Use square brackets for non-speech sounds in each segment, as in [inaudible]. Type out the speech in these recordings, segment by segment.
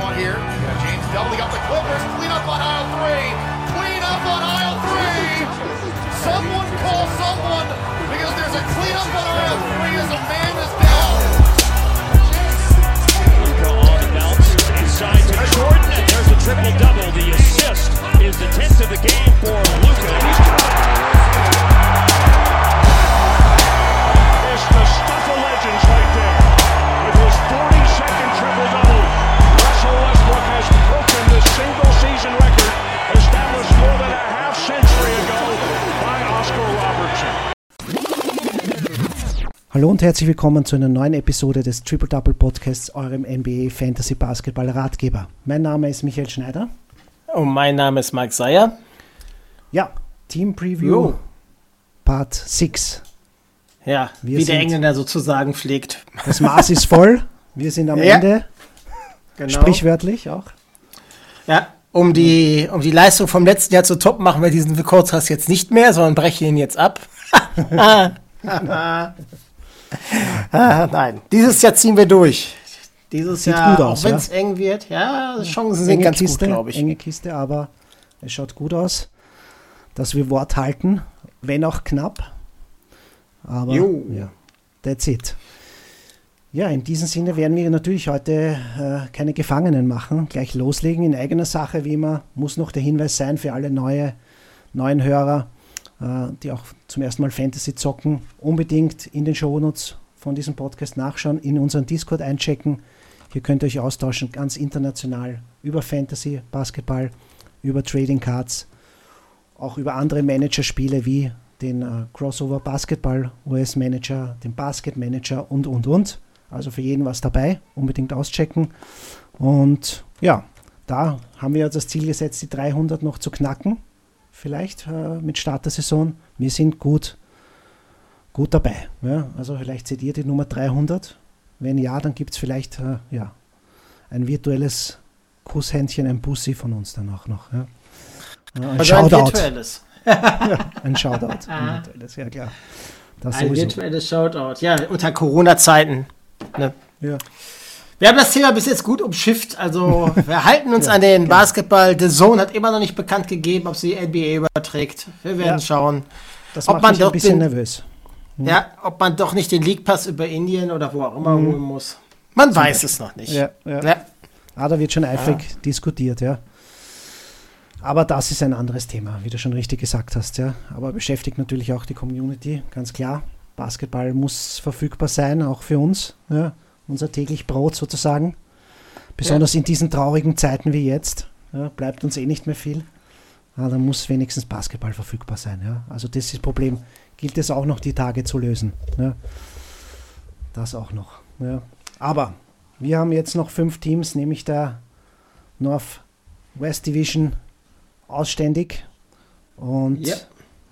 want here. James doubling up the Clippers. Clean up on aisle three. Clean up on aisle three. Someone call someone because there's a clean up on aisle three as a man is down. Luka on the bounce inside to Jordan, and there's a triple double. The assist is the 10th of the game for Luka. He's It's Hallo und herzlich willkommen zu einer neuen Episode des Triple Double Podcasts, eurem NBA Fantasy Basketball Ratgeber. Mein Name ist Michael Schneider. Und mein Name ist Mike Seyer. Ja, Team Preview Jo. Part 6. Ja, Wir wie der Engländer sozusagen pflegt. Das Maß ist voll. Wir sind am [laughs] Ja. Ende, Genau. sprichwörtlich auch. Ja, um die, um die Leistung vom letzten Jahr zu toppen, machen wir diesen Kurzhass jetzt nicht mehr, sondern brechen ihn jetzt ab. [laughs] [laughs] ah, nein, dieses Jahr ziehen wir durch. Dieses Sieht Jahr, gut aus, auch wenn es ja. eng wird, ja, die Chancen sind Enge ganz Kiste, gut, glaube ich. enge Kiste, aber es schaut gut aus, dass wir Wort halten, wenn auch knapp. Aber Jo. ja, that's it. Ja, in diesem Sinne werden wir natürlich heute äh, keine Gefangenen machen, gleich loslegen in eigener Sache, wie immer. Muss noch der Hinweis sein für alle neue, neuen Hörer, die auch zum ersten Mal Fantasy zocken, unbedingt in den Shownotes von diesem Podcast nachschauen, in unseren Discord einchecken. Hier könnt ihr euch austauschen, ganz international, über Fantasy, Basketball, über Trading Cards, auch über andere Managerspiele wie den äh, Crossover Basketball US Manager, den Basket Manager und, und, und. Also für jeden was dabei, unbedingt auschecken. Und ja, da haben wir das Ziel gesetzt, die 300 noch zu knacken, vielleicht äh, mit Start der Saison. Wir sind gut, gut dabei. Ja? Also vielleicht seht ihr die Nummer 300. Wenn ja, dann gibt es vielleicht äh, ja, ein virtuelles Kusshändchen, ein Bussi von uns dann auch noch. Ja? Ja, ein Also ein Shoutout. virtuelles. [laughs] Ein Shoutout. ein virtuelles, ja klar. Das Ein sowieso. virtuelles Shoutout. Ja, unter Corona-Zeiten. Ne? Ja. Wir haben das Thema bis jetzt gut umschifft. Also, [laughs] wir halten uns an den Basketball. The Zone hat immer noch nicht bekannt gegeben, ob sie NBA überträgt. Wir werden Ja. schauen. Das Ob macht man mich ein doch bisschen den- nervös. Ja, ob man doch nicht den League Pass über Indien oder wo auch immer holen muss. Man weiß es noch nicht. Ja, ja. Ja. Ah, da wird schon eifrig diskutiert, ja. Aber das ist ein anderes Thema, wie du schon richtig gesagt hast, ja. Aber beschäftigt natürlich auch die Community, ganz klar. Basketball muss verfügbar sein, auch für uns, ja. Unser täglich Brot sozusagen. Besonders in diesen traurigen Zeiten wie jetzt, ja, bleibt uns eh nicht mehr viel. Ah, dann muss wenigstens Basketball verfügbar sein, ja. Also das ist das Problem, gilt es auch noch die Tage zu lösen, ja. Das auch noch, ja. Aber wir haben jetzt noch fünf Teams, nämlich der North West Division ausständig. Und Ja.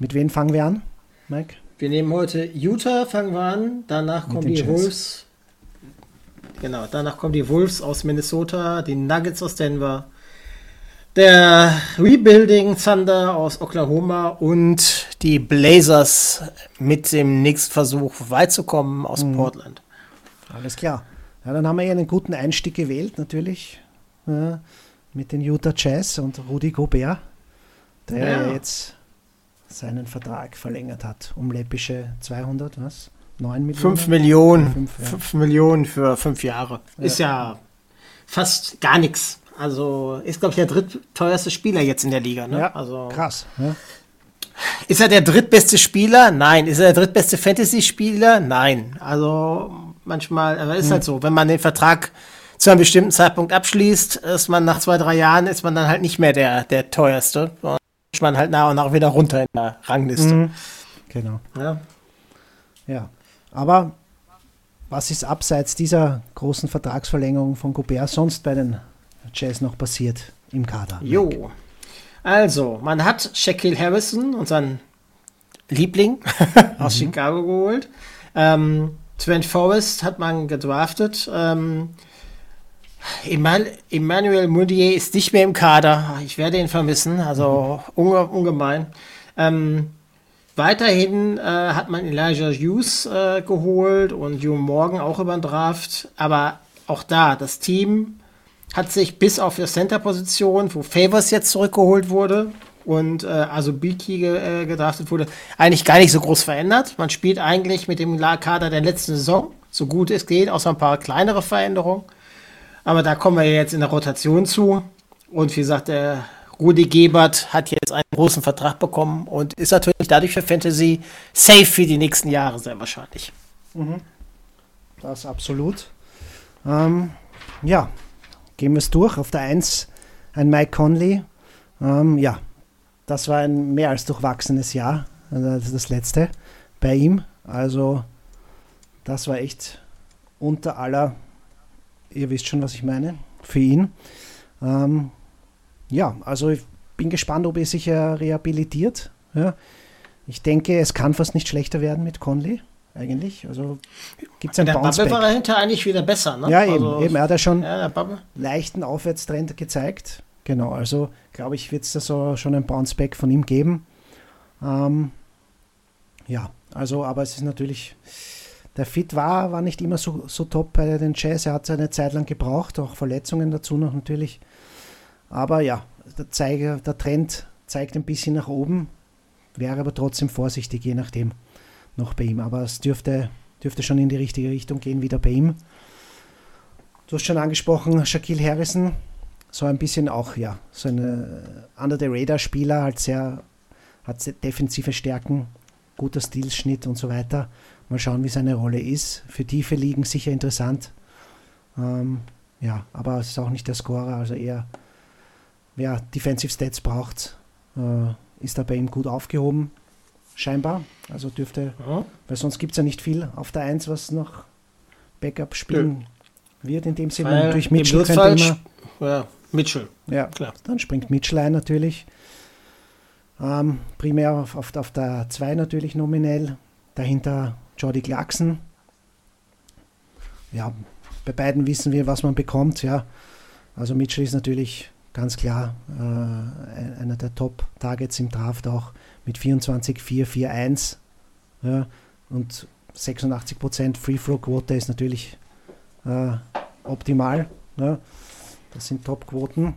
mit wem fangen wir an, Mike? Wir nehmen heute Utah, fangen wir an. Danach kommen die. Wolves. Genau, danach kommen die Wolves aus Minnesota, die Nuggets aus Denver, der Rebuilding Thunder aus Oklahoma und die Blazers mit dem nächsten Versuch weit zu kommen aus Mhm. Portland. Alles klar. Ja, dann haben wir ja einen guten Einstieg gewählt, natürlich. Ja, mit den Utah Jazz und Rudi Gobert, der ja. jetzt seinen Vertrag verlängert hat um läppische 200, was? 9 Millionen? 5 Millionen, Fünf, ja. 5 Millionen für fünf Jahre. Ist ja fast gar nichts. Also ist, glaube ich, der drittteuerste Spieler jetzt in der Liga. Ne? Ja, also, krass. Ja. Ist er der drittbeste Spieler? Nein. Ist er der drittbeste Fantasy-Spieler? Nein. Also manchmal, aber ist halt so, wenn man den Vertrag zu einem bestimmten Zeitpunkt abschließt, ist man nach zwei, drei Jahren, ist man dann halt nicht mehr der, der teuerste. Und man halt nach und nach wieder runter in der Rangliste. Genau. Ja. Ja, aber was ist abseits dieser großen Vertragsverlängerung von Gobert sonst bei den Jazz noch passiert im Kader? Jo. Also, man hat Shaquille Harrison, unseren Liebling [laughs] aus Chicago geholt. Ähm, Trent Forrest hat man gedraftet. Ähm, Emal Emmanuel Mudiay ist nicht mehr im Kader. Ich werde ihn vermissen, also unge ungemein. Ähm, weiterhin äh, hat man Elijah Hughes äh, geholt und Joe Morgan auch über den Draft. Aber auch da, das Team hat sich bis auf die Center-Position, wo Favors jetzt zurückgeholt wurde und äh, also Beaky ge, äh, gedraftet wurde, eigentlich gar nicht so groß verändert. Man spielt eigentlich mit dem Kader der letzten Saison, so gut es geht, außer ein paar kleinere Veränderungen. Aber da kommen wir jetzt in der Rotation zu. Und wie gesagt, der Rudi Gebert hat jetzt einen großen Vertrag bekommen und ist natürlich dadurch für Fantasy safe für die nächsten Jahre sehr wahrscheinlich. Mhm. Das absolut. Ähm, ja, gehen wir es durch. Auf der 1 ein Mike Conley. Ähm, ja, das war ein mehr als durchwachsenes Jahr, also das letzte bei ihm. Also das war echt unter aller, ihr wisst schon, was ich meine, für ihn. Ähm, ja, also ich bin gespannt, ob er sich ja rehabilitiert. Ja. Ich denke, es kann fast nicht schlechter werden mit Conley eigentlich. Also gibt es ein Der Bubble war dahinter eigentlich wieder besser, ne? Ja, eben, also, eben. Er hat ja schon ja, leichten Aufwärtstrend gezeigt. Genau, also glaube ich, wird es da so schon ein Bounceback von ihm geben. Ähm, ja, also, aber es ist natürlich, der Fit war, war nicht immer so, so top bei den Jazz. Er hat seine Zeit lang gebraucht, auch Verletzungen dazu noch natürlich. Aber ja, der, Zeiger, der Trend zeigt ein bisschen nach oben, wäre aber trotzdem vorsichtig, je nachdem noch bei ihm. Aber es dürfte, dürfte schon in die richtige Richtung gehen, wieder bei ihm. Du hast schon angesprochen, Shaquille Harrison, so ein bisschen auch, ja, so ein äh, Under the Radar Spieler, halt sehr, hat sehr defensive Stärken, guter Stilschnitt und so weiter. Mal schauen, wie seine Rolle ist. Für tiefe Ligen sicher interessant. Ähm, ja, aber es ist auch nicht der Scorer, also eher, wer Defensive Stats braucht, äh, ist da bei ihm gut aufgehoben. Scheinbar. Also dürfte, ja. weil sonst gibt es ja nicht viel auf der 1, was noch Backup spielen ja. wird in dem Sinne. Durch Mitchell könnte immer. Ja, Mitchell. Ja, klar. Dann springt Mitchell ein natürlich. Ähm, primär auf, auf, auf der 2 natürlich nominell. Dahinter Jordi Clarkson. Ja, bei beiden wissen wir, was man bekommt. Ja, also Mitchell ist natürlich ganz klar äh, einer der Top-Targets im Draft auch mit 24, 4, 4, 1. Ja, und 86% Free-Throw-Quote ist natürlich äh, optimal. Ja. Das sind Top-Quoten.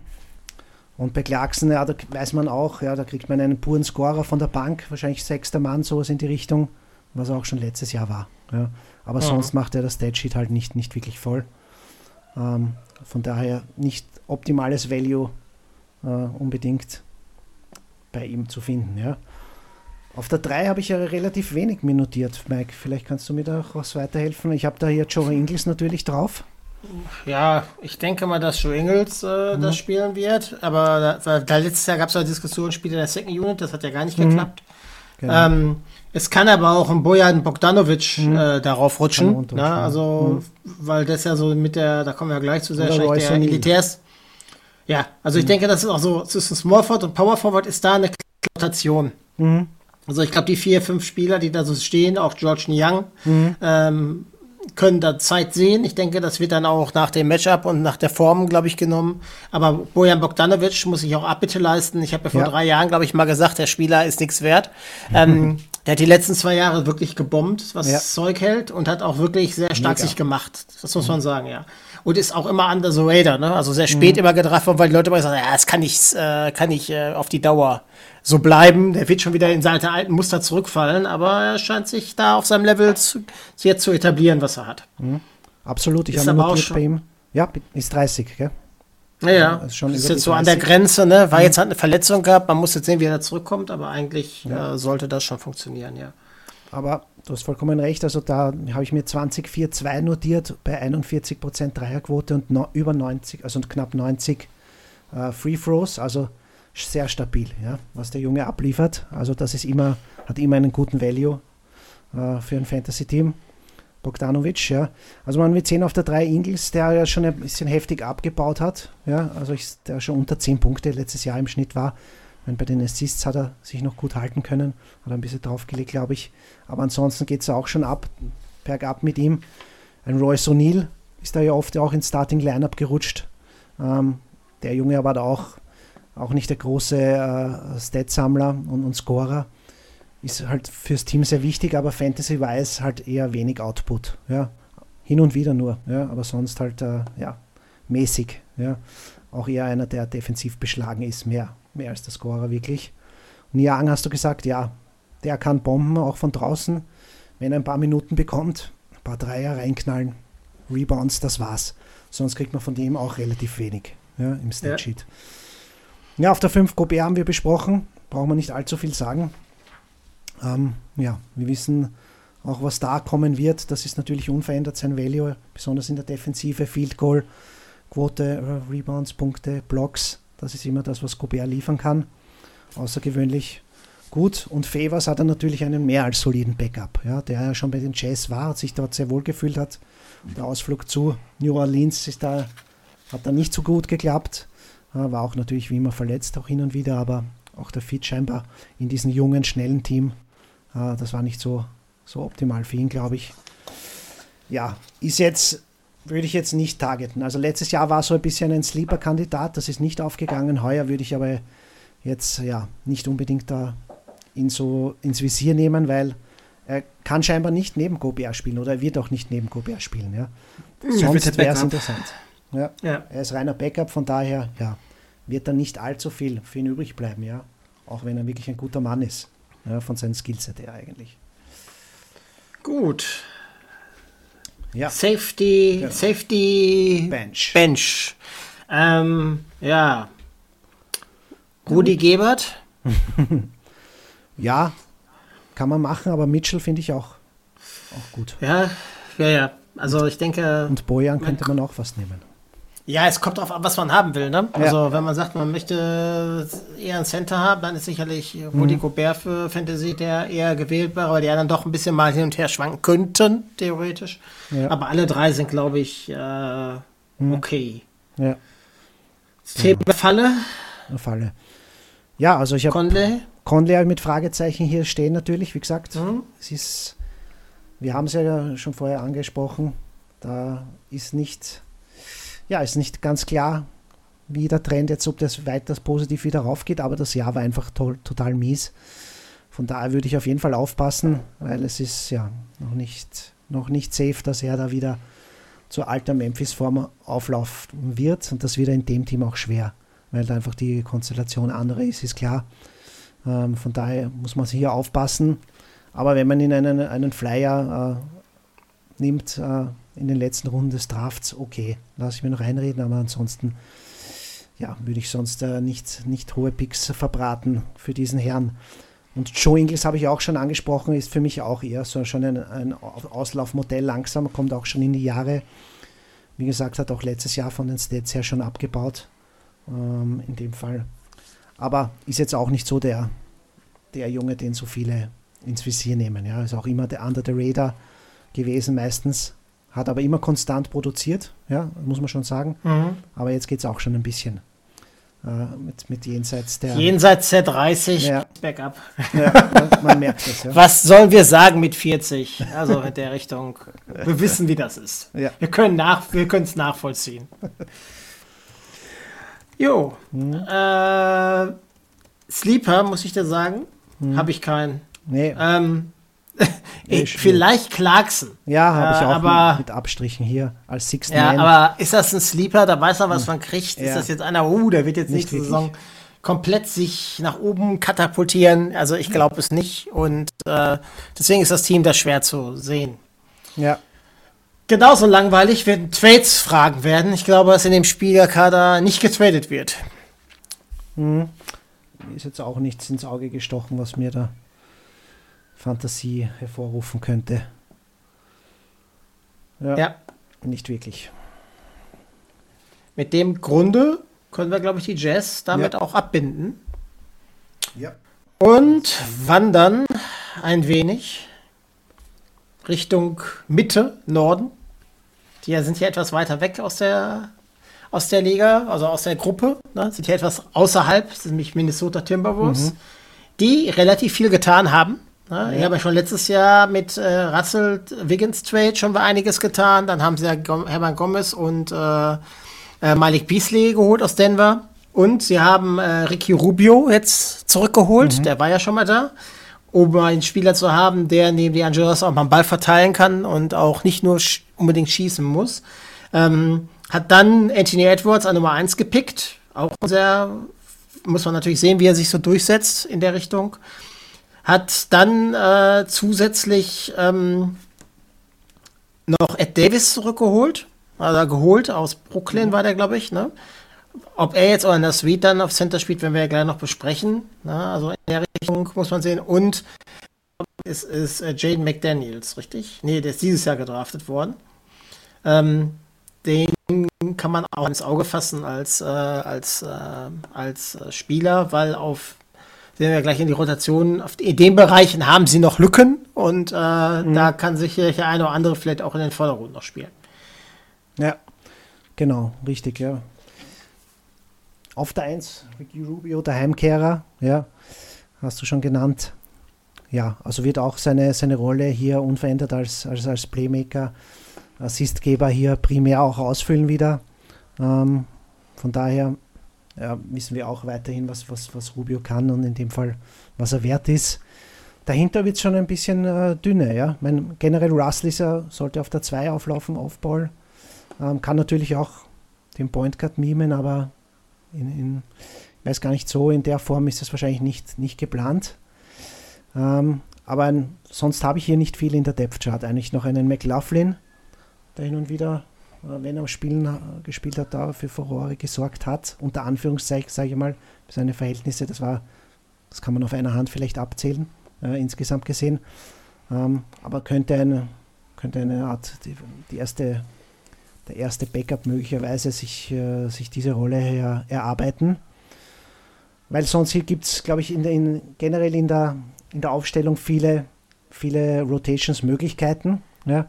Und bei Clarkson, ja, da weiß man auch, ja, da kriegt man einen puren Scorer von der Bank, wahrscheinlich sechster Mann, sowas in die Richtung, was auch schon letztes Jahr war. Ja. Aber ja. sonst macht er das Statsheet halt nicht, nicht wirklich voll. Ähm, von daher nicht optimales Value äh, unbedingt bei ihm zu finden. Ja. Auf der 3 habe ich ja relativ wenig minutiert, Mike. Vielleicht kannst du mir da auch was weiterhelfen. Ich habe da hier Joe Ingles natürlich drauf. Ja, ich denke mal, dass Joe Ingles äh, mhm. das spielen wird. Aber da, da letztes Jahr gab es ja Diskussionen, spielt er in der Second Unit, das hat ja gar nicht mhm. geklappt. Genau. Ähm, es kann aber auch ein Bojan Bogdanovic mhm. äh, darauf rutschen. Ne? Also, mhm. weil das ja so mit der, da kommen wir ja gleich zu sehr schlecht, der Elitärs. Ja, also ich mhm. denke, das ist auch so, zwischen Small Forward und Power Forward ist da eine Rotation. Mhm. Also ich glaube, die vier, fünf Spieler, die da so stehen, auch George Young, mhm. ähm, können da Zeit sehen. Ich denke, das wird dann auch nach dem Matchup und nach der Form, glaube ich, genommen. Aber Bojan Bogdanovic muss sich auch Abbitte leisten. Ich habe ja vor ja. drei Jahren, glaube ich, mal gesagt, der Spieler ist nichts wert. Ähm, [laughs] der hat die letzten zwei Jahre wirklich gebombt, was ja. Zeug hält und hat auch wirklich sehr stark Mega. sich gemacht. Das muss man sagen, ja und ist auch immer under the radar, ne? Also sehr spät mhm. immer gedraft worden, weil die Leute immer sagen, ja, das kann nicht, äh, kann nicht äh, auf die Dauer so bleiben. Der wird schon wieder in seine alten Muster zurückfallen, aber er scheint sich da auf seinem Level zu, jetzt zu etablieren, was er hat. Mhm. Absolut, ich habe notiert bei ihm. Ja, ist 30, gell? Ja, ja. Ist, schon ist jetzt so an der Grenze, ne? War mhm. jetzt hat eine Verletzung gehabt, man muss jetzt sehen, wie er zurückkommt, aber eigentlich ja. äh, sollte das schon funktionieren, ja. Aber du hast vollkommen recht. Also da habe ich mir 20, 4, 2 notiert bei 41% Dreierquote und no, über 90, also knapp 90 äh, Free Throws. Also sehr stabil, ja, was der Junge abliefert. Also das ist immer, hat immer einen guten Value äh, für ein Fantasy-Team. Bogdanovic, ja. Also man wird sehen auf der 3 Ingles, der ja schon ein bisschen heftig abgebaut hat, ja, also ich, der schon unter 10 Punkte letztes Jahr im Schnitt war. Meine, bei den Assists hat er sich noch gut halten können, hat ein bisschen draufgelegt, glaube ich. Aber ansonsten geht es auch schon ab, bergab mit ihm. Ein Royce O'Neill ist da ja oft auch ins Starting Lineup gerutscht. Ähm, der Junge war da auch, auch nicht der große äh, Statsammler und, und Scorer. Ist halt fürs Team sehr wichtig, aber Fantasy-wise halt eher wenig Output. Ja. Hin und wieder nur, ja, aber sonst halt äh, ja, mäßig, Ja, auch eher einer, der defensiv beschlagen ist, mehr, mehr als der Scorer wirklich. Niang hast du gesagt, ja, der kann bomben, auch von draußen. Wenn er ein paar Minuten bekommt, ein paar Dreier reinknallen, Rebounds, das war's. Sonst kriegt man von dem auch relativ wenig ja, im Statsheet. Ja. ja, auf der 5 Gobert haben wir besprochen, brauchen wir nicht allzu viel sagen. Ähm, ja, wir wissen auch, was da kommen wird. Das ist natürlich unverändert sein Value, besonders in der Defensive, Field Goal, Quote, äh, Rebounds, Punkte, Blocks. Das ist immer das, was Gobert liefern kann. Außergewöhnlich gut. Und Favors hat er natürlich einen mehr als soliden Backup, ja, der ja schon bei den Jazz war, sich dort sehr wohl gefühlt hat. Der Ausflug zu New Orleans ist da, hat da nicht so gut geklappt. War auch natürlich wie immer verletzt, auch hin und wieder, aber auch der Fit scheinbar in diesem jungen, schnellen Team, das war nicht so, so optimal für ihn, glaube ich. Ja, ist jetzt, würde ich jetzt nicht targeten. Also letztes Jahr war so ein bisschen ein Sleeper-Kandidat, das ist nicht aufgegangen. Heuer würde ich aber jetzt ja nicht unbedingt da ihn so ins Visier nehmen, weil er kann scheinbar nicht neben Gobert spielen oder er wird auch nicht neben Gobert spielen. Ja. Sonst wäre es interessant. Ja. ja. Er ist reiner Backup, von daher ja, wird dann nicht allzu viel für ihn übrig bleiben, ja. Auch wenn er wirklich ein guter Mann ist, ja, von seinem Skillset her eigentlich. Gut. Ja. Safety, genau. Safety Bench. Bench. Ähm, ja. Rudi Gebert. [laughs] ja, kann man machen, aber Mitchell finde ich auch, auch gut. Ja, ja, ja. Also ich denke. Und Bojan könnte man auch was nehmen. Ja, es kommt darauf an, was man haben will. Ne? Also ja. wenn man sagt, man möchte eher einen Center haben, dann ist sicherlich mhm. Gobert für Fantasy der eher gewählt wäre, weil die anderen doch ein bisschen mal hin und her schwanken könnten, theoretisch. Ja. Aber alle drei sind, glaube ich, äh, mhm. okay. Ja. Thema Falle. Falle. Ja, also ich habe Conley. Conley mit Fragezeichen hier stehen natürlich, wie gesagt. Mhm. Es ist, wir haben es ja schon vorher angesprochen, da ist nicht, ja, ist nicht ganz klar, wie der Trend jetzt, ob das weiter positiv wieder raufgeht, aber das Jahr war einfach to total mies. Von daher würde ich auf jeden Fall aufpassen, weil es ist ja noch nicht, noch nicht safe, dass er da wieder zur alter Memphis-Form auflaufen wird und das wieder in dem Team auch schwer weil da einfach die Konstellation andere ist, ist klar. Ähm, von daher muss man hier aufpassen. Aber wenn man in einen, einen Flyer äh, nimmt äh, in den letzten Runden des Drafts, okay, lasse ich mir noch reinreden, aber ansonsten ja, würde ich sonst äh, nicht, nicht hohe Picks verbraten für diesen Herrn. Und Joe Ingles habe ich auch schon angesprochen, ist für mich auch eher so schon ein, ein Auslaufmodell langsam, kommt auch schon in die Jahre. Wie gesagt, hat auch letztes Jahr von den Stats her schon abgebaut ähm, in dem Fall. Aber ist jetzt auch nicht so der, der Junge, den so viele ins Visier nehmen. Ja, ist auch immer der Under the Radar gewesen meistens. Hat aber immer konstant produziert, ja, muss man schon sagen. Mhm. Aber jetzt geht es auch schon ein bisschen äh, mit, mit jenseits der. Jenseits der 30 ja. Backup. Ja, man, merkt es. Ja. Was sollen wir sagen mit 40? Also in der Richtung. Wir wissen, wie das ist. Ja. Wir können es nachvollziehen. Jo. Mhm. Äh, Sleeper, muss ich dir sagen, mhm. habe ich keinen. Nee. Ähm, [laughs] vielleicht Clarkson. Ja, habe ich auch äh, aber, mit, Abstrichen hier als Sixth Ja, Man. aber ist das ein Sleeper? Da weiß er, was man kriegt. Ja. Ist das jetzt einer, uh, der wird jetzt nicht nächste Saison komplett sich nach oben katapultieren? Also ich glaube es nicht. Und äh, deswegen ist das Team da schwer zu sehen. Ja. Genauso langweilig werden Trades-Fragen werden. Ich glaube, dass in dem Spielerkader nicht getradet wird. Hm. Ist jetzt auch nichts ins Auge gestochen, was mir da Fantasie hervorrufen könnte. Ja. ja. Nicht wirklich. Mit dem Grunde können wir, glaube ich, die Jazz damit ja. auch abbinden. Ja. Und wandern ein wenig Richtung Mitte, Norden. Die sind hier etwas weiter weg aus der, aus der Liga, also aus der Gruppe. Ne? Sind hier etwas außerhalb, sind nämlich Minnesota Timberwolves, mhm. die relativ viel getan haben. Ne? Ja. Ich habe ja schon letztes Jahr mit äh, Russell Wiggins Trade schon mal einiges getan. Dann haben sie ja Hermann Gomez und äh, äh, Malik Beasley geholt aus Denver. Und sie haben äh, Ricky Rubio jetzt zurückgeholt. Mhm. Der war ja schon mal da um einen Spieler zu haben, der neben die Angelos auch mal einen Ball verteilen kann und auch nicht nur sch unbedingt schießen muss. Ähm, hat dann Anthony Edwards an Nummer 1 gepickt. Auch sehr, muss man natürlich sehen, wie er sich so durchsetzt in der Richtung. Hat dann äh, zusätzlich ähm, noch Ed Davis zurückgeholt. Also geholt aus Brooklyn mhm. war der, glaube ich. Ne? Ob er jetzt auch in der Suite dann auf Center spielt, werden wir ja gleich noch besprechen. Ne? Also in der Richtung muss man sehen. Und es ist äh, Jaden McDaniels, richtig? Nee, der ist dieses Jahr gedraftet worden. Ähm, den kann man auch ins Auge fassen als, äh, als, äh, als äh, Spieler, weil auf, sehen wir gleich in die Rotation, in den Bereichen haben sie noch Lücken und äh, mhm. da kann sich der eine oder andere vielleicht auch in den Vordergrund noch spielen. Ja, genau, richtig, ja. Auf der 1, Ricky Rubio, der Heimkehrer, ja, hast du schon genannt. Ja, also wird auch seine, seine Rolle hier unverändert als, als, als Playmaker Assistgeber hier primär auch ausfüllen wieder. Ähm, von daher ja, wissen wir auch weiterhin, was, was, was Rubio kann und in dem Fall, was er wert ist. Dahinter wird es schon ein bisschen äh, dünner. Ja? Mein, generell Russell ist ja, sollte auf der 2 auflaufen, Aufball. Ähm, kann natürlich auch den Point Guard mimen, aber in, in, ich weiß gar nicht so, in der Form ist das wahrscheinlich nicht, nicht geplant. Ähm, aber ein, sonst habe ich hier nicht viel in der Depth Chart. Eigentlich noch einen McLaughlin, der hin und wieder, äh, wenn er Spielen äh, gespielt hat, da für Furore gesorgt hat. Unter Anführungszeichen, sage ich mal, seine Verhältnisse, das war, das kann man auf einer Hand vielleicht abzählen, äh, insgesamt gesehen. Ähm, aber könnte eine, könnte eine Art, die, die erste, der erste Backup möglicherweise sich, äh, sich diese Rolle her, erarbeiten. Weil sonst hier gibt es, glaube ich, in in, generell in der, in der Aufstellung viele, viele Rotations-Möglichkeiten. Ja.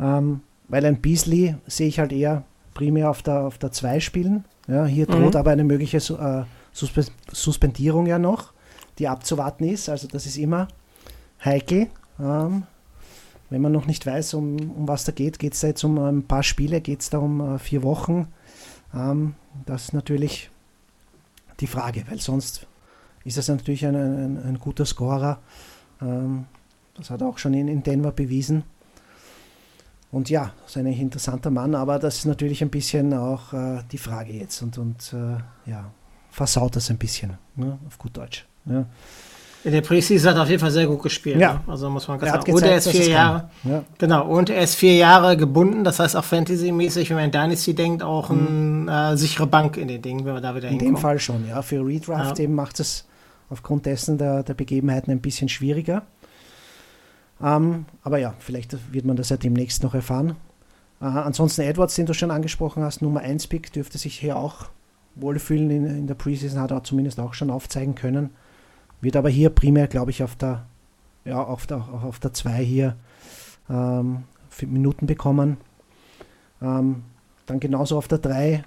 Ähm, weil ein Beasley sehe ich halt eher primär auf der, auf der 2 spielen. Ja, hier droht mhm. aber eine mögliche äh, Suspe Suspendierung ja noch, die abzuwarten ist. Also das ist immer heikel. Ähm, wenn man noch nicht weiß, um, um was da geht, geht es da jetzt um ein paar Spiele, geht es da um äh, vier Wochen. Ähm, das ist natürlich die Frage, weil sonst ist das natürlich ein, ein, ein guter Scorer. Ähm, das hat er auch schon in, in Denver bewiesen. Und ja, das ist ein interessanter Mann, aber das ist natürlich ein bisschen auch äh, die Frage jetzt und, und äh, ja, versaut das ein bisschen, ne, auf gut Deutsch. Ja. In der Preseason hat er auf jeden Fall sehr gut gespielt. Ja. Ne? Also muss man ganz sagen. und er ist vier Jahre. Ja. Genau, und er ist vier Jahre gebunden, das heißt auch Fantasy-mäßig, wenn man an Dynasty denkt, auch mhm. eine äh, sichere Bank in den Dingen, wenn man da wieder In hinkommt. dem Fall schon, ja. Für Redraft ja. eben macht es aufgrund dessen der, der Begebenheiten ein bisschen schwieriger. Ähm, aber ja, vielleicht wird man das ja demnächst noch erfahren. Äh, ansonsten Edwards, den du schon angesprochen hast, Nummer 1 Pick, dürfte sich hier auch wohlfühlen in, in der Preseason, hat er zumindest auch schon aufzeigen können. Wird aber hier primär, glaube ich, auf der, ja, auf der, auch auf der 2 hier ähm, Minuten bekommen. Ähm, dann genauso auf der 3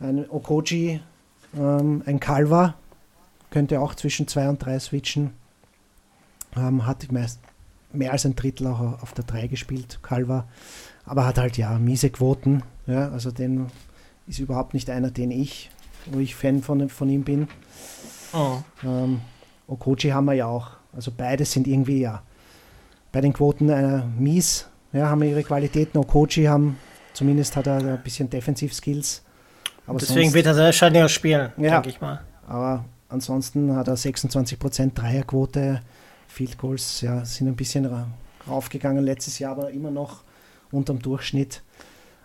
ein Okoji, ähm, ein Calva, könnte auch zwischen 2 und 3 switchen. Ähm, hat die meisten mehr als ein Drittel auch auf der 3 gespielt, Calva. Aber hat halt ja miese Quoten. Ja, also den ist überhaupt nicht einer, den ich, wo ich Fan von, von ihm bin. Oh. Ähm, Okochi haben wir ja auch. Also beide sind irgendwie ja bei den Quoten äh, mies, ja, haben ihre Qualitäten. Okochi haben, zumindest hat er ein bisschen Defensiv-Skills. Deswegen sonst, wird er wahrscheinlich auch spielen, ja, denke ich mal. Aber ansonsten hat er 26% Dreierquote. Field Goals ja, sind ein bisschen raufgegangen letztes Jahr, aber immer noch unterm Durchschnitt.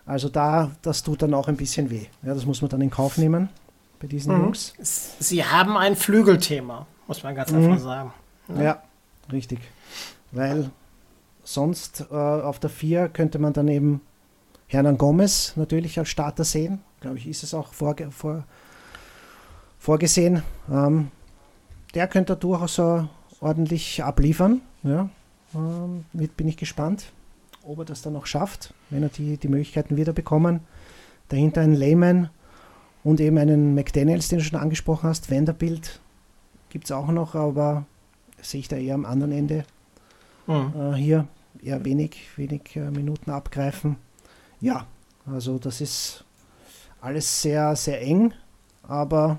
Also da, das tut dann auch ein bisschen weh. Ja, das muss man dann in Kauf nehmen bei diesen mhm. Jungs. Sie haben ein Flügelthema, muss man ganz mhm. einfach sagen. Ja. ja, richtig. Weil sonst äh, auf der 4 könnte man dann eben Hernan Gomez natürlich als Starter sehen. Glaube ich, ist es auch vorge vor, vorgesehen. Ähm, der könnte durchaus so ordentlich abliefern. Ja. Ähm, bin ich gespannt, ob er das dann noch schafft, wenn er die, die Möglichkeiten wieder bekommen. Dahinter ein Lehman und eben einen McDaniels, den du schon angesprochen hast. Vanderbilt gibt es auch noch, aber sehe ich da eher am anderen Ende. Mhm. Äh, hier eher wenig, wenig äh, Minuten abgreifen. Ja, also das ist alles sehr, sehr eng, aber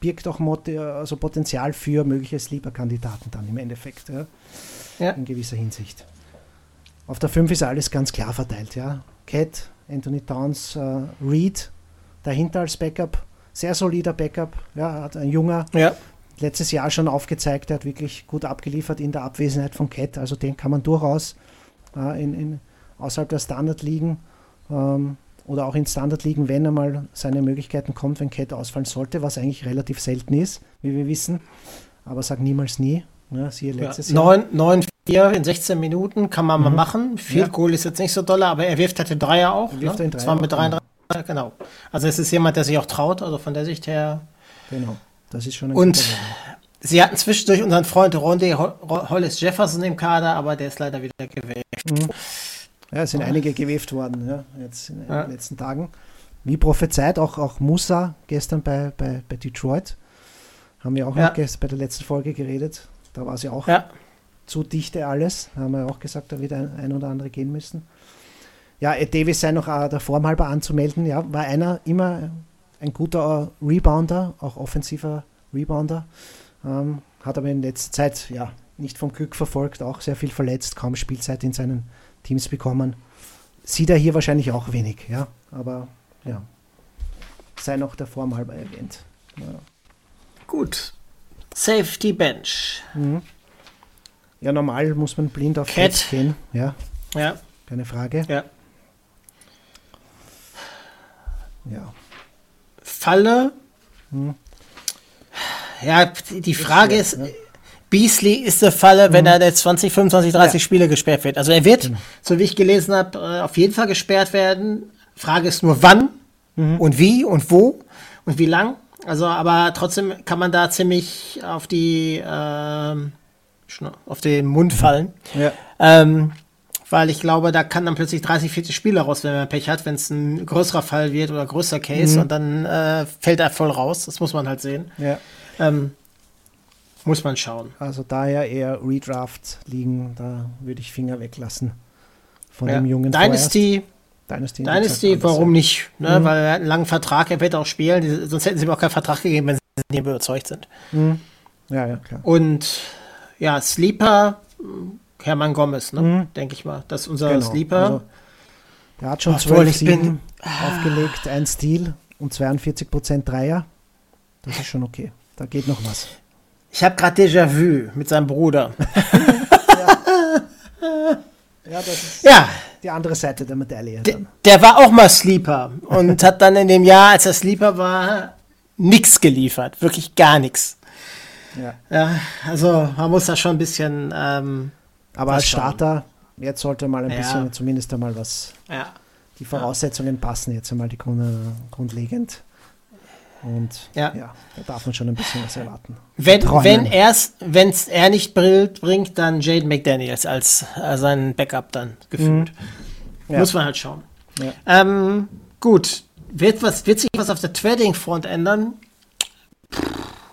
birgt auch also Potenzial für mögliche Sleeper-Kandidaten dann im Endeffekt, ja? ja. in gewisser Hinsicht. Auf der 5 ist alles ganz klar verteilt. Ja? Cat, Anthony Towns, äh, Reed dahinter als Backup. Sehr solider Backup. Ja, hat ein junger, Ja. letztes Jahr schon aufgezeigt, er hat wirklich gut abgeliefert in der Abwesenheit von Cat. Also den kann man durchaus äh, in, in, außerhalb der Standard liegen ähm, oder auch in Standard liegen, wenn er mal seine Möglichkeiten kommt, wenn Cat ausfallen sollte, was eigentlich relativ selten ist, wie wir wissen. Aber sag niemals nie. Ja, siehe Ja. letztes Jahr. Mhm. 9, 9, 4 in 16 Minuten kann man mal machen. Field Ja. Goal ist jetzt nicht so doll, aber er wirft halt den Dreier auch. Er wirft ne? den Dreier Zwar mit auch, 33, genau. Also es ist jemand, der sich auch traut, also von der Sicht her. Genau. Das ist schon ein Und sie hatten zwischendurch unseren Freund Rondé Ho- Hollis Jefferson im Kader, aber der ist leider wieder gewählt. Ja, es sind einige geweft worden, ja, jetzt in Ja. den letzten Tagen. Wie prophezeit, auch, auch Musa gestern bei, bei, bei Detroit. Haben wir auch Ja. noch gest- bei der letzten Folge geredet. Da war es ja auch Ja. zu dichte alles. Da haben wir auch gesagt, da wird ein, ein oder andere gehen müssen. Ja, Ed Davis sei noch äh, der Form halber anzumelden. Ja, war einer immer ein guter Rebounder, auch offensiver Rebounder. Ähm, hat aber in letzter Zeit ja nicht vom Glück verfolgt, auch sehr viel verletzt, kaum Spielzeit in seinen Teams bekommen. Sieht er hier wahrscheinlich auch wenig, ja. Aber ja, sei noch der Form halber erwähnt. Ja. Gut. Safety Bench. ja, normal muss man blind auf Cat. Cats gehen, ja, Ja. keine Frage. Ja. Ja. Falle. Hm. Ja, die Frage ist, ne? Beasley ist eine Falle, wenn er jetzt 20, 25, 30 Ja. Spiele gesperrt wird. Also er wird, Genau. so wie ich gelesen habe, äh, auf jeden Fall gesperrt werden. Frage ist nur wann Mhm. und wie und wo und wie lang. Also, aber trotzdem kann man da ziemlich auf die ähm, auf den Mund fallen. Ja. Ähm, weil ich glaube, da kann dann plötzlich 30, 40 Spiele raus, wenn man Pech hat, wenn es ein größerer Fall wird oder größer Case Mhm. und dann äh, fällt er voll raus. Das muss man halt sehen. ja. Ähm, muss man schauen. Also daher eher Redraft liegen, da würde ich Finger weglassen von Ja. dem jungen Dynasty, vorerst. Dynasty, Dynasty, warum nicht? Ne? Mhm. Weil er hat einen langen Vertrag, er wird auch spielen, sonst hätten sie ihm auch keinen Vertrag gegeben, wenn sie nicht überzeugt sind. Ja, ja, klar. Und ja, Sleeper, Hermann Gomez, ne? Mhm. denke ich mal. Das ist unser Genau. Sleeper. Also, er hat schon Obwohl, 12 ich bin- 7 aufgelegt, ein Stil und 42% Dreier. Das ist schon okay. Da geht noch was. Ich habe gerade Déjà-vu mit seinem Bruder. [laughs] Ja, das ist ja, die andere Seite der Medaille. der, der war auch mal Sleeper und hat dann in dem Jahr, als er Sleeper war, nichts geliefert. Wirklich gar nichts. Ja. Ja, also man muss da schon ein bisschen, ähm, Aber als. Starter, jetzt sollte mal ein Ja. bisschen, zumindest einmal was, ja. die Voraussetzungen passen jetzt einmal die Grund, grundlegend. Und Ja. ja. da darf man schon ein bisschen was erwarten. Wenn, Träumen. wenn er's, wenn's er nicht brillt, bringt, dann Jaden McDaniels als äh, sein Backup dann gefühlt. Mhm. Ja. Muss man halt schauen. Ja. Ähm, gut. Wird, was, wird sich was auf der Trading-Front ändern?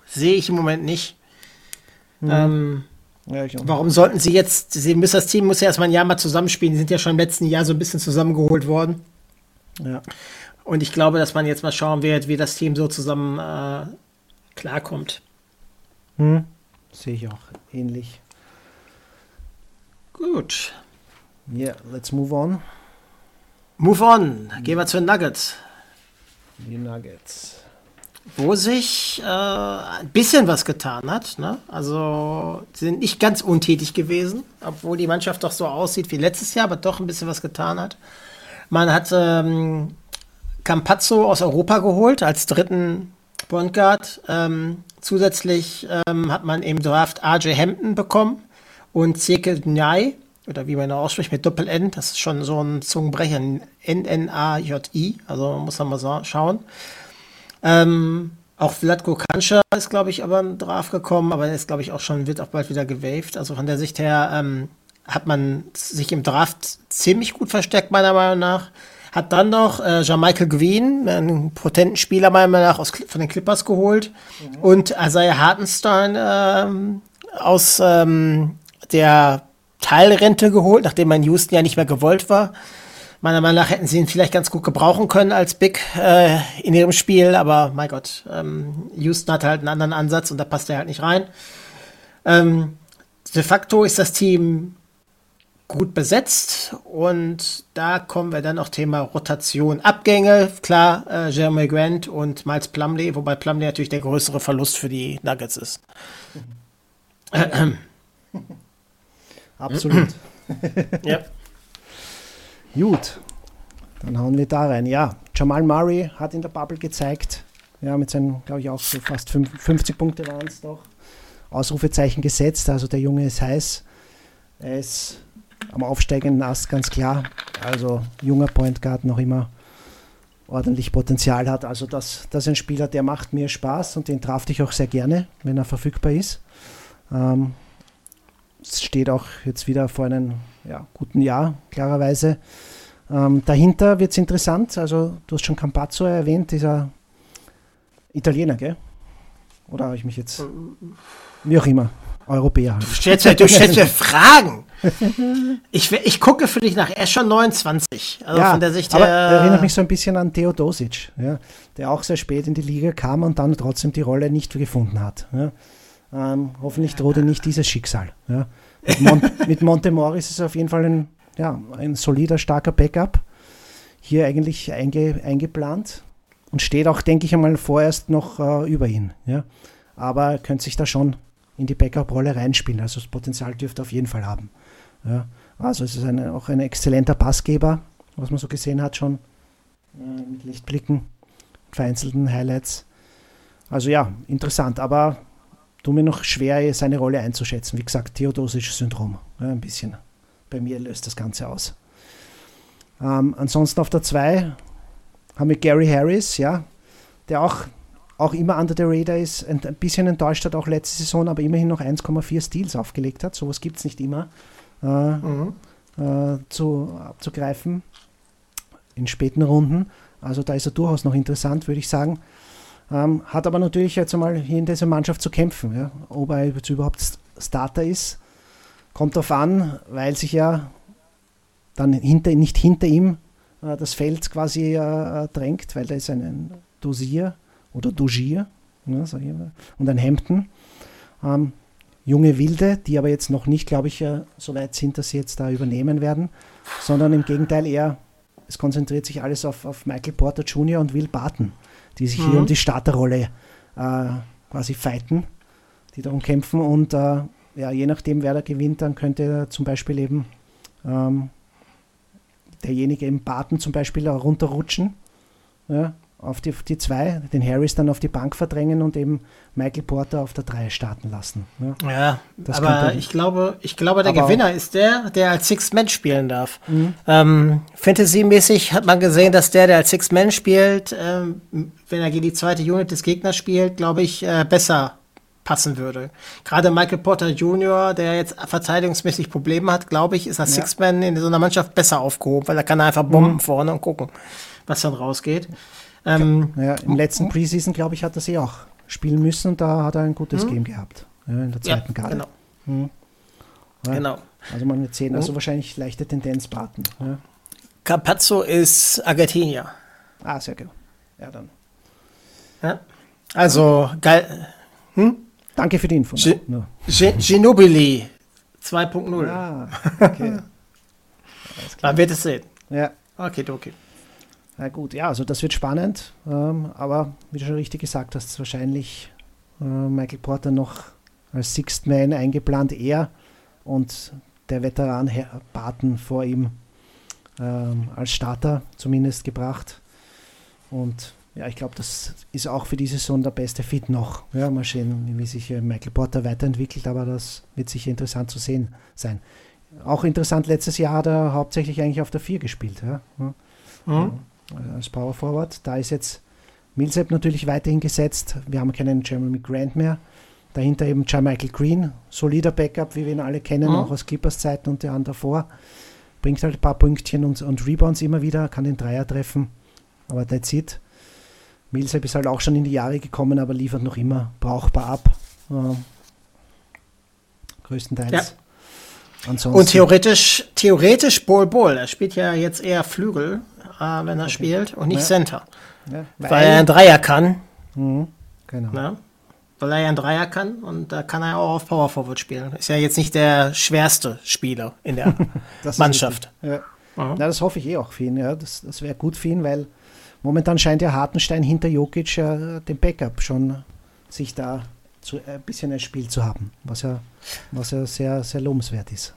Sehe ich im Moment nicht. Mhm. Ähm, Ja, warum sollten sie jetzt, sie müssen, das Team muss ja erstmal ein Jahr mal zusammenspielen. Die sind ja schon im letzten Jahr so ein bisschen zusammengeholt worden. Ja. Und ich glaube, dass man jetzt mal schauen wird, wie das Team so zusammen äh, klarkommt. Hm. Sehe ich auch ähnlich. Gut. Yeah, let's move on. Move on. Gehen wir zu den Nuggets. Die Nuggets. Wo sich äh, ein bisschen was getan hat. Ne? Also sie sind nicht ganz untätig gewesen, obwohl die Mannschaft doch so aussieht wie letztes Jahr, aber doch ein bisschen was getan hat. Man hat ähm, Campazzo aus Europa geholt als dritten Point Guard. Ähm, zusätzlich ähm, hat man im Draft RJ Hampton bekommen und Zeke Nyai, oder wie man ihn ausspricht, mit Doppel-N. Das ist schon so ein Zungenbrecher, N-N-A-J-I. Also muss man mal so schauen. Ähm, auch Vladko Kancha ist, glaube ich, aber ein Draft gekommen, aber ist, glaube ich, auch schon, wird auch bald wieder gewaved. Also von der Sicht her ähm, hat man sich im Draft ziemlich gut versteckt, meiner Meinung nach. Hat dann noch äh, Jean-Michael Green, einen potenten Spieler meiner Meinung nach aus, von den Clippers geholt. Und Isaiah Hartenstein ähm, aus ähm, der Teilrente geholt, nachdem in Houston ja nicht mehr gewollt war. Meiner Meinung nach hätten sie ihn vielleicht ganz gut gebrauchen können als Big äh, in ihrem Spiel, aber mein Gott, ähm, Houston hat halt einen anderen Ansatz und da passt er halt nicht rein. Ähm, de facto ist das Team gut besetzt und da kommen wir dann auch Thema Rotation. Abgänge, klar, äh, Jeremy Grant und Miles Plumley, wobei Plumley natürlich der größere Verlust für die Nuggets ist. [laughs] Absolut. [clears throat] ja. Gut, dann hauen wir da rein. Ja, Jamal Murray hat in der Bubble gezeigt, ja, mit seinen, glaube ich, auch so fast 50 Punkte waren es doch, Ausrufezeichen gesetzt. Also der Junge ist heiß. Er ist am aufsteigenden Ast, ganz klar. Also junger Point Guard noch immer ordentlich Potenzial hat. Also das, das ist ein Spieler, der macht mir Spaß und den traf ich auch sehr gerne, wenn er verfügbar ist. Ähm, es steht auch jetzt wieder vor einem ja, guten Jahr, klarerweise. Ähm, dahinter wird es interessant. Also du hast schon Campazzo erwähnt, dieser Italiener, gell? Oder habe ich mich jetzt... Wie auch immer. Europäer. Du stellst, mir, du stellst mir Fragen. Ich, ich gucke für dich nach. Er schon 29. Also ja, von der Sicht aber her. erinnert mich so ein bisschen an Theodosic, ja, der auch sehr spät in die Liga kam und dann trotzdem die Rolle nicht gefunden hat. Ja. Ähm, hoffentlich droht ihm nicht dieses Schicksal. Ja. Mit, Mon [laughs] mit Montemor ist es auf jeden Fall ein, ja, ein solider, starker Backup. Hier eigentlich einge eingeplant und steht auch, denke ich einmal, vorerst noch äh, über ihn. Ja. Aber könnte sich da schon in die Backup-Rolle reinspielen. Also das Potenzial dürfte auf jeden Fall haben. Ja, also es ist eine, auch ein exzellenter Passgeber, was man so gesehen hat schon äh, mit Lichtblicken, vereinzelten Highlights. Also ja, interessant, aber tu mir noch schwer, seine Rolle einzuschätzen. Wie gesagt, theodosisches Syndrom, ja, ein bisschen. Bei mir löst das Ganze aus. Ähm, ansonsten auf der 2 haben wir Gary Harris, ja, der auch auch immer under the radar ist, ein, ein bisschen enttäuscht hat, auch letzte Saison, aber immerhin noch 1,4 Steals aufgelegt hat. Sowas gibt es nicht immer äh, mhm. äh, zu, abzugreifen in späten Runden. Also da ist er durchaus noch interessant, würde ich sagen. Ähm, hat aber natürlich jetzt einmal hier in dieser Mannschaft zu kämpfen. Ja? Ob er jetzt überhaupt Starter ist, kommt darauf an, weil sich ja dann hinter, nicht hinter ihm äh, das Feld quasi äh, drängt, weil da ist ein, ein Dosier oder Dogier, ne, sag ich mal, und ein Hemden. Ähm, junge Wilde, die aber jetzt noch nicht, glaube ich, äh, so weit sind, dass sie jetzt da übernehmen werden, sondern im Gegenteil eher, es konzentriert sich alles auf, auf Michael Porter Jr. und Will Barton, die sich mhm. hier um die Starterrolle äh, quasi fighten, die darum kämpfen und äh, ja, je nachdem, wer da gewinnt, dann könnte zum Beispiel eben ähm, derjenige im Barton zum Beispiel runterrutschen. Ja, auf die, die zwei, den Harris dann auf die Bank verdrängen und eben Michael Porter auf der drei starten lassen. Ja, ja aber ich glaube, ich glaube, der Gewinner ist der, der als Six-Man spielen darf. Mhm. Ähm, Fantasy-mäßig hat man gesehen, dass der, der als Six-Man spielt, ähm, wenn er gegen die zweite Unit des Gegners spielt, glaube ich, äh, besser passen würde. Gerade Michael Porter Jr., der jetzt verteidigungsmäßig Probleme hat, glaube ich, ist als ja. Six-Man in so einer Mannschaft besser aufgehoben, weil er kann einfach bomben mhm. vorne und gucken, was dann rausgeht. Ähm, ja, Im letzten Preseason, glaube ich, hat er sie auch spielen müssen und da hat er ein gutes hm? Game gehabt. Ja, in der zweiten ja, Garde. Genau. Hm. Ja, genau. Also man wird sehen, also wahrscheinlich leichte Tendenz Barton. Ja. Capazzo ist Argentinier. Ah, sehr gut. Ja, dann. Ja. Also, geil. Hm? Danke für die Info. G Ginobili 2.0. Ah, okay. [laughs] Man wird es sehen. Ja. Okay, okay. Na gut, ja, also das wird spannend, ähm, aber wie du schon richtig gesagt hast, wahrscheinlich äh, Michael Porter noch als Sixth Man eingeplant, er und der Veteran Herr Barton vor ihm ähm, als Starter zumindest gebracht. Und ja, ich glaube, das ist auch für diese Saison der beste Fit noch. Ja, mal sehen, wie sich Michael Porter weiterentwickelt, aber das wird sicher interessant zu sehen sein. Auch interessant, letztes Jahr hat er hauptsächlich eigentlich auf der 4 gespielt. Ja. Mhm. Äh, als Power Forward. Da ist jetzt Millsap natürlich weiterhin gesetzt. Wir haben keinen Jeremy Grant mehr. Dahinter eben Michael Green, solider Backup, wie wir ihn alle kennen, mhm. auch aus Clippers Zeiten und der Jahren davor. Bringt halt ein paar Pünktchen und, und Rebounds immer wieder, kann den Dreier treffen. Aber that's it. Millsap ist halt auch schon in die Jahre gekommen, aber liefert noch immer brauchbar ab. Äh, größtenteils. Ja. Ansonsten. Und theoretisch, theoretisch Bol Bol. Er spielt ja jetzt eher Flügel, äh, wenn er okay. spielt und nicht ja. Center. Ja, weil, weil, er ein Dreier kann. Mhm. Genau. Ja. weil er ja ein Dreier kann und da kann er auch auf Power Forward spielen. Ist ja jetzt nicht der schwerste Spieler in der [laughs] Mannschaft. Ja. ja. das hoffe ich eh auch für ihn. Ja. Das, das wäre gut für ihn, weil momentan scheint ja Hartenstein hinter Jokic ja den Backup schon sich da zu, ein bisschen ein Spiel zu haben, was ja, was ja sehr, sehr lobenswert ist.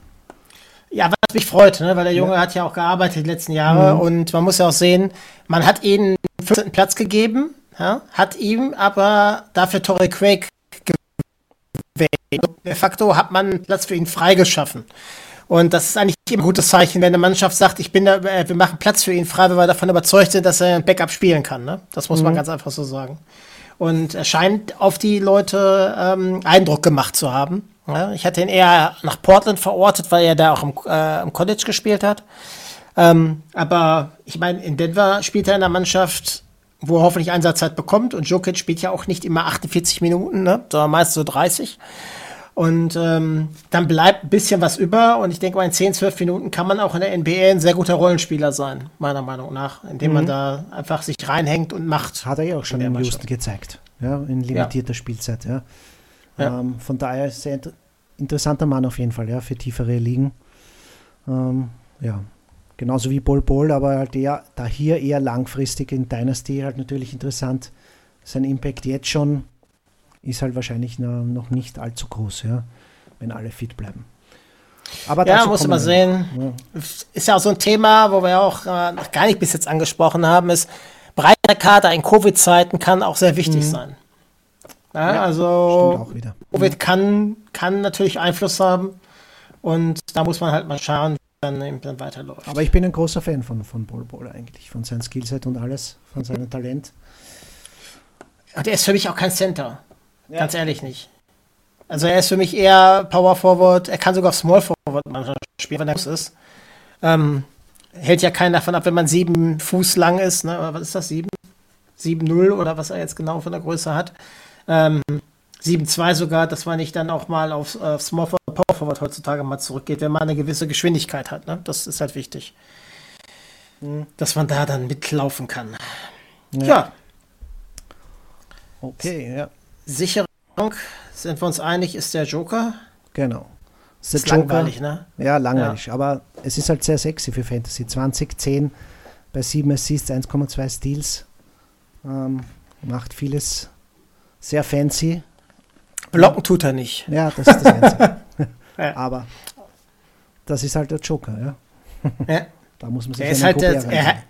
Ja, was mich freut, ne? weil der Junge ja. hat ja auch gearbeitet die letzten Jahre mhm. und man muss ja auch sehen, man hat ihm 14. Platz gegeben, ja? hat ihm aber dafür Torrey Craig gewählt. De facto hat man Platz für ihn freigeschaffen. Und das ist eigentlich immer ein gutes Zeichen, wenn eine Mannschaft sagt, ich bin da, äh, wir machen Platz für ihn frei, weil wir davon überzeugt sind, dass er ein Backup spielen kann. Ne? Das muss mhm. man ganz einfach so sagen. Und er scheint auf die Leute ähm, Eindruck gemacht zu haben. Ja, ich hatte ihn eher nach Portland verortet, weil er da auch im, äh, im College gespielt hat. Ähm, aber ich meine, in Denver spielt er in einer Mannschaft, wo er hoffentlich Einsatzzeit bekommt. Und Jokic spielt ja auch nicht immer 48 Minuten, ne? sondern meist so 30. Und ähm, dann bleibt ein bisschen was über. Und ich denke mal, in 10, 12 Minuten kann man auch in der NBA ein sehr guter Rollenspieler sein, meiner Meinung nach. Indem mhm. man da einfach sich reinhängt und macht. Hat er ja auch schon in, in Houston gezeigt. Ja, in limitierter ja. Spielzeit. Ja. ja. Ähm, von daher sehr interessanter Mann auf jeden Fall, ja, für tiefere Ligen. Ähm, ja, genauso wie Bol Bol, aber halt eher, da hier eher langfristig in Dynasty halt natürlich interessant. Sein Impact jetzt schon ist halt wahrscheinlich noch nicht allzu groß, ja, wenn alle fit bleiben. Aber ja, muss man sehen. Ja. Ist ja auch so ein Thema, wo wir auch äh, noch gar nicht bis jetzt angesprochen haben, ist, breiter Kader in Covid-Zeiten kann auch sehr wichtig mhm. sein. Ja, ja, also Covid kann, kann natürlich Einfluss haben und da muss man halt mal schauen, wie dann eben dann weiterläuft. Aber ich bin ein großer Fan von, von Bol Bol eigentlich, von seinem Skillset und alles, von seinem Talent. Und er ist für mich auch kein Center. Ja. Ganz ehrlich nicht. Also er ist für mich eher Power Forward. Er kann sogar Small Forward manchmal spielen, wenn er groß ist. Ähm, hält ja keinen davon ab, wenn man sieben Fuß lang ist. Ne? was ist das? Sieben? 7-0 oder was er jetzt genau von der Größe hat. Ähm, 7-2 sogar, dass man nicht dann auch mal auf, auf Small Forward, Power Forward heutzutage mal zurückgeht, wenn man eine gewisse Geschwindigkeit hat. Ne? Das ist halt wichtig. Hm. Dass man da dann mitlaufen kann. ja. ja. Okay, ja. Sicherung, sind wir uns einig, ist der Joker. Genau. Ist, ist Joker, langweilig, ne? Ja, langweilig. Ja. Aber es ist halt sehr sexy für Fantasy. 20, 10 bei 7 Assists, 1,2 Steals. Ähm, macht vieles sehr fancy. Blocken tut er nicht. Ja, das ist das Einzige. [laughs] ja. Aber das ist halt der Joker, ja. ja. [laughs] Da muss man sich er ist halt der, er,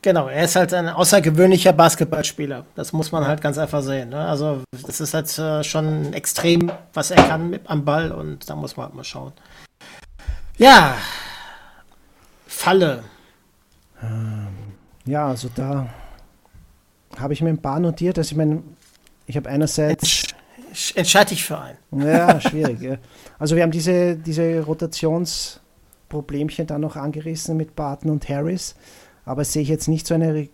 Genau, er ist halt ein außergewöhnlicher Basketballspieler. Das muss man halt ganz einfach sehen. Ne? Also, das ist halt äh, schon extrem, was er kann mit, am Ball und da muss man halt mal schauen. Ja, Falle. Ähm, ja, also da habe ich mir ein paar notiert. Also, ich meine, ich habe einerseits. Entsch entscheide ich für einen. Ja, schwierig. ja. Also, wir haben diese, diese Rotationsproblemchen da noch angerissen mit Barton und Harris. Aber sehe ich jetzt nicht so eine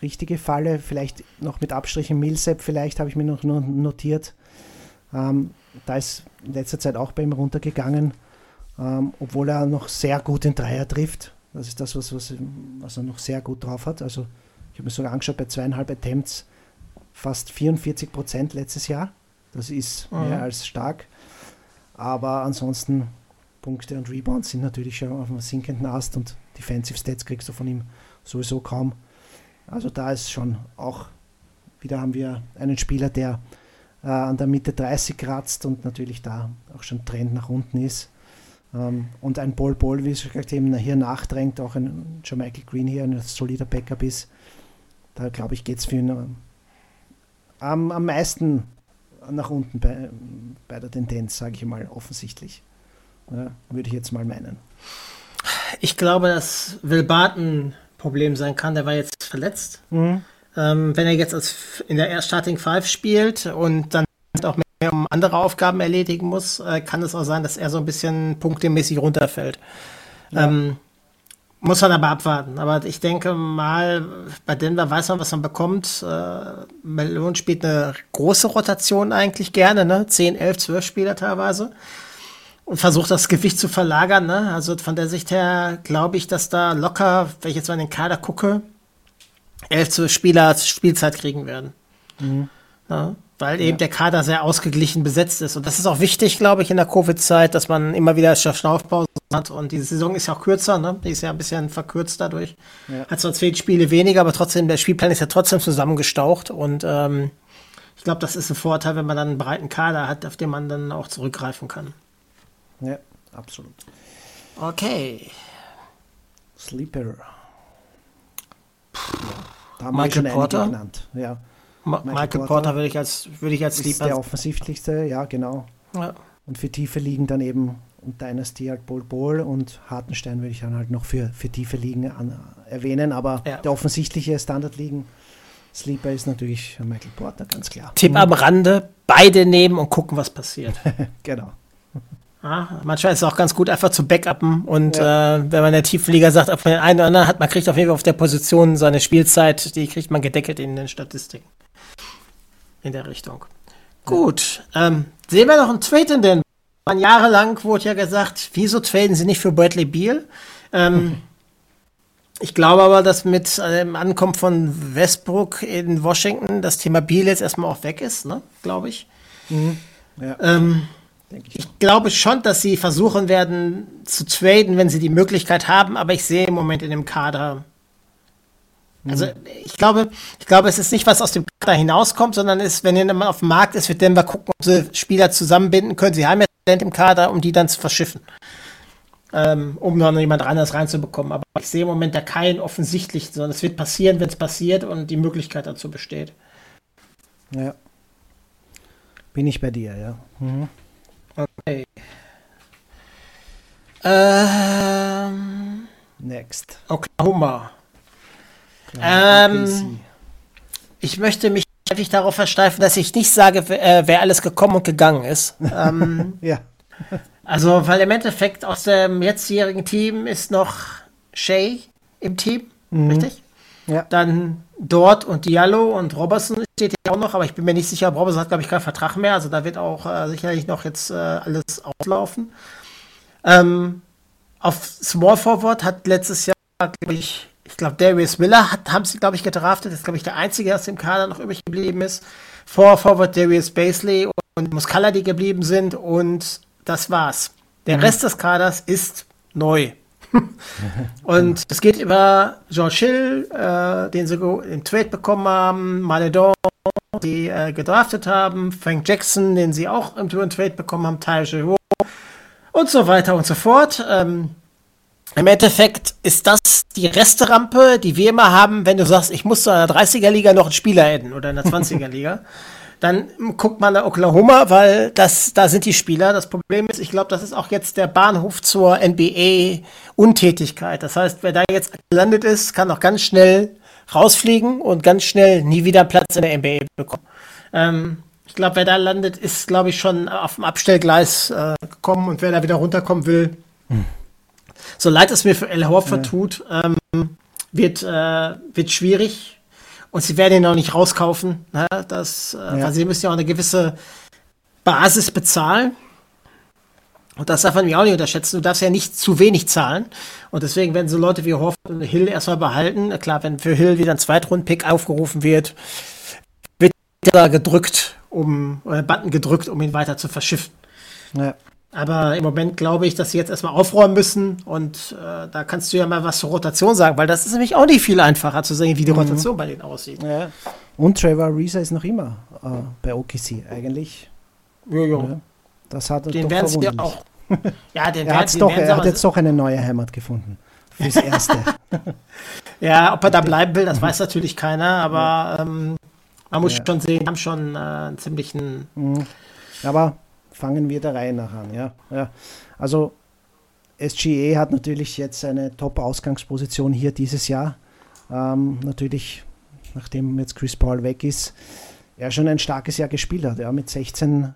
richtige Falle. Vielleicht noch mit Abstrichen Millsap, vielleicht habe ich mir noch notiert. Ähm, da ist in letzter Zeit auch bei ihm runtergegangen, ähm, obwohl er noch sehr gut den Dreier trifft. Das ist das, was, was, was er noch sehr gut drauf hat. Also ich habe mir sogar angeschaut, bei zweieinhalb Attempts fast 44 Prozent letztes Jahr. Das ist mhm. mehr als stark. Aber ansonsten Punkte und Rebounds sind natürlich schon auf einem sinkenden Ast und Defensive Stats kriegst du von ihm sowieso kaum. Also da ist schon auch, wieder haben wir einen Spieler, der äh, an der Mitte 30 kratzt und natürlich da auch schon Trend nach unten ist. Ähm, und ein Paul Ball, wie es gesagt eben hier nachdrängt, auch ein Michael Green hier ein solider Backup ist. Da glaube ich, geht es für ihn äh, am, am meisten nach unten bei, bei der Tendenz, sage ich mal, offensichtlich. Ja, würde ich jetzt mal meinen. Ich glaube, dass Will Barton ein Problem sein kann. Der war jetzt verletzt. Mhm. Ähm, wenn er jetzt als in der Starting Five spielt und dann auch mehr um andere Aufgaben erledigen muss, äh, kann es auch sein, dass er so ein bisschen punktemäßig runterfällt. Ja. Ähm, muss man aber abwarten. Aber ich denke mal, bei Denver weiß man, was man bekommt. Äh, Malone spielt eine große Rotation eigentlich gerne, ne? 10, 11, 12 Spieler teilweise und versucht das Gewicht zu verlagern. Ne? Also von der Sicht her glaube ich, dass da locker, wenn ich jetzt mal in den Kader gucke, elf Spieler Spielzeit kriegen werden. Mhm. Ja? weil eben der Kader sehr ausgeglichen besetzt ist. Und das ist auch wichtig, glaube ich, in der Covid-Zeit, dass man immer wieder Schnaufpause hat. Und die Saison ist ja auch kürzer, ne? Die ist ja ein bisschen verkürzt dadurch. Ja. Hat zwar zehn Spiele weniger, aber trotzdem, der Spielplan ist ja trotzdem zusammengestaucht. Und ähm, ich glaube, das ist ein Vorteil, wenn man dann einen breiten Kader hat, auf den man dann auch zurückgreifen kann. Ja, absolut. Okay. Sleeper. Ja, da haben Michael Porter genannt. Ja. Ma Michael, Michael, Porter, Porter würde ich als, würde ich als Sleeper. Ist der offensichtlichste, ja, genau. Ja. Und für Tiefe liegen dann eben und Dynasty halt Bol Bol und Hartenstein würde ich dann halt noch für, für tiefe Ligen an, erwähnen, aber ja. der offensichtliche Standard-Ligen Sleeper ist natürlich Michael Porter, ganz klar. Tipp am Rande, beide nehmen und gucken, was passiert. [laughs] genau. Ah, manchmal ist es auch ganz gut, einfach zu backuppen. Und ja. äh, wenn man der Tiefenliga sagt, auf den einen oder anderen hat, man kriegt auf jeden Fall auf der Position seine Spielzeit, die kriegt man gedeckelt in den Statistiken. In der Richtung. Gut. Ähm, sehen wir noch einen Trade in den. Jahrelang wurde ja gesagt, wieso traden sie nicht für Bradley Beal? Ähm, [laughs] ich glaube aber, dass mit dem Ankommen von Westbrook in Washington das Thema Beal jetzt erstmal auch weg ist, ne? glaube ich. Mhm. Ja. Ähm, ich, ich glaube schon, dass sie versuchen werden zu traden, wenn sie die Möglichkeit haben, aber ich sehe im Moment in dem Kader. Also mhm. ich glaube, ich glaube, es ist nicht, was aus dem Kader hinauskommt, sondern ist, wenn jemand auf dem Markt ist, wird Denver gucken, ob sie Spieler zusammenbinden können. Sie haben ja Talent im Kader, um die dann zu verschiffen. Ähm, um noch jemand anderes reinzubekommen. Aber ich sehe im Moment da keinen offensichtlichen, sondern es wird passieren, wenn es passiert und die Möglichkeit dazu besteht. Ja. Bin ich bei dir, ja. Mhm. Okay. Ähm, Next. Oklahoma. Ähm, ich möchte mich häufig darauf versteifen, dass ich nicht sage, wer, äh, wer alles gekommen und gegangen ist. ähm, [laughs] ja. Also, weil im Endeffekt aus dem jetzigen Team ist noch Shay im Team, mhm. richtig? Ja. Dann dort und Diallo und Robertson steht hier auch noch, aber ich bin mir nicht sicher, Robertson hat, glaube ich, keinen Vertrag mehr. Also da wird auch äh, sicherlich noch jetzt äh, alles auslaufen. Ähm, auf Small Forward hat letztes Jahr, glaube ich, ich glaube, Darius Miller hat, haben sie, glaube ich, gedraftet. Das ist, glaube ich, der einzige, der aus dem Kader noch übrig geblieben ist. Vor Forward Darius Basley und Muscala, die geblieben sind. Und das war's. Der mhm. Rest des Kaders ist neu. [laughs] und es geht über George Hill, äh, den sie im Trade bekommen haben, Maledon, die äh, gedraftet haben, Frank Jackson, den sie auch im Trade bekommen haben, Ty Giroux und so weiter und so fort. Ähm, Im Endeffekt ist das die Resterampe, die wir immer haben, wenn du sagst, ich muss zu einer 30er-Liga noch einen Spieler adden oder in einer [laughs] 20er-Liga. Dann guckt man nach Oklahoma, weil das, da sind die Spieler. Das Problem ist, ich glaube, das ist auch jetzt der Bahnhof zur NBA-Untätigkeit. Das heißt, wer da jetzt gelandet ist, kann auch ganz schnell rausfliegen und ganz schnell nie wieder Platz in der NBA bekommen. Ähm, ich glaube, wer da landet, ist, glaube ich, schon auf dem Abstellgleis äh, gekommen und wer da wieder runterkommen will, hm. so leid es mir für El Horford ja. tut, ähm, wird, äh, wird schwierig und sie werden ihn auch nicht rauskaufen. Ne? Das, äh, ja. Sie müssen ja auch eine gewisse Basis bezahlen. Und das darf man mir auch nicht unterschätzen. Du darfst ja nicht zu wenig zahlen. Und deswegen werden so Leute wie Hoff und Hill erstmal behalten. Klar, wenn für Hill wieder ein Zweitrund-Pick aufgerufen wird, wird er gedrückt, um, oder Button gedrückt, um ihn weiter zu verschiffen. Ja. Aber im Moment glaube ich, dass sie jetzt erstmal aufräumen müssen und äh, da kannst du ja mal was zur Rotation sagen, weil das ist nämlich auch nicht viel einfacher zu sehen, wie die mhm. Rotation bei denen aussieht. Ja. Und Trevor Reeser ist noch immer äh, bei OKC eigentlich. Ja, ja. Das hat er den werden sie auch. Ja, den [laughs] er, werden, doch, er hat jetzt doch eine neue Heimat gefunden. Fürs [laughs] Erste. ja, ob er da [laughs] bleiben will, das weiß natürlich keiner, aber ähm, man muss ja. schon sehen, haben schon äh, einen ziemlichen. Mhm. Aber fangen wir der Reihe nach an. Ja? Ja. Also SGE hat natürlich jetzt eine Top-Ausgangsposition hier dieses Jahr. Ähm, natürlich, nachdem jetzt Chris Paul weg ist, er schon ein starkes Jahr gespielt hat. Ja, mit 16,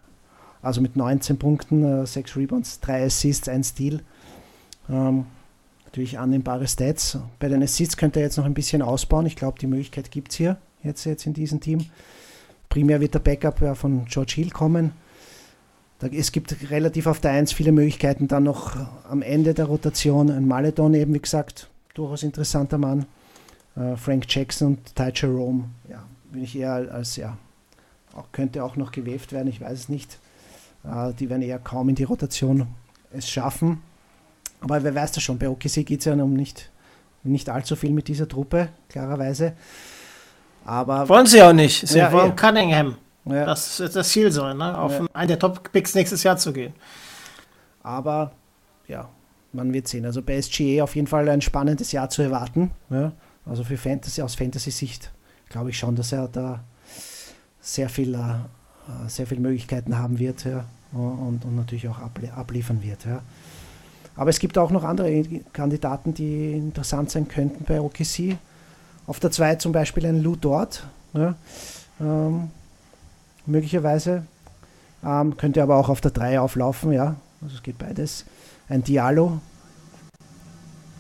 also mit 19 Punkten, äh, 6 Rebounds, 3 Assists, 1 Steal. Ähm, natürlich annehmbare Stats. Bei den Assists könnte er jetzt noch ein bisschen ausbauen. Ich glaube, die Möglichkeit gibt es hier jetzt, jetzt in diesem Team. Primär wird der Backup ja von George Hill kommen. Es gibt relativ auf der 1 viele Möglichkeiten. Dann noch am Ende der Rotation ein Maledon, eben wie gesagt, durchaus interessanter Mann. Äh, Frank Jackson und Ty Jerome, ja, bin ich eher als ja, auch, könnte auch noch gewäft werden, ich weiß es nicht. Äh, die werden eher kaum in die Rotation es schaffen. Aber wer weiß das schon, bei OKC geht es ja um nicht, nicht allzu viel mit dieser Truppe, klarerweise. Aber wollen sie auch nicht. Sie Ja, wollen ja. Cunningham. Ja. Das wird das Ziel sein, ne? auf Ja. einen der Top-Picks nächstes Jahr zu gehen. Aber ja, man wird sehen. Also bei SGA auf jeden Fall ein spannendes Jahr zu erwarten. Ja. Also für Fantasy, aus Fantasy-Sicht glaube ich schon, dass er da sehr viel, äh, sehr viele Möglichkeiten haben wird ja. und, und natürlich auch ablie abliefern wird. Ja. Aber es gibt auch noch andere Kandidaten, die interessant sein könnten bei OKC. Auf der 2 zum Beispiel ein Lou Dort. Ja. Ähm, möglicherweise. Ähm, könnte aber auch auf der 3 auflaufen, ja. Also es geht beides. Ein Diallo.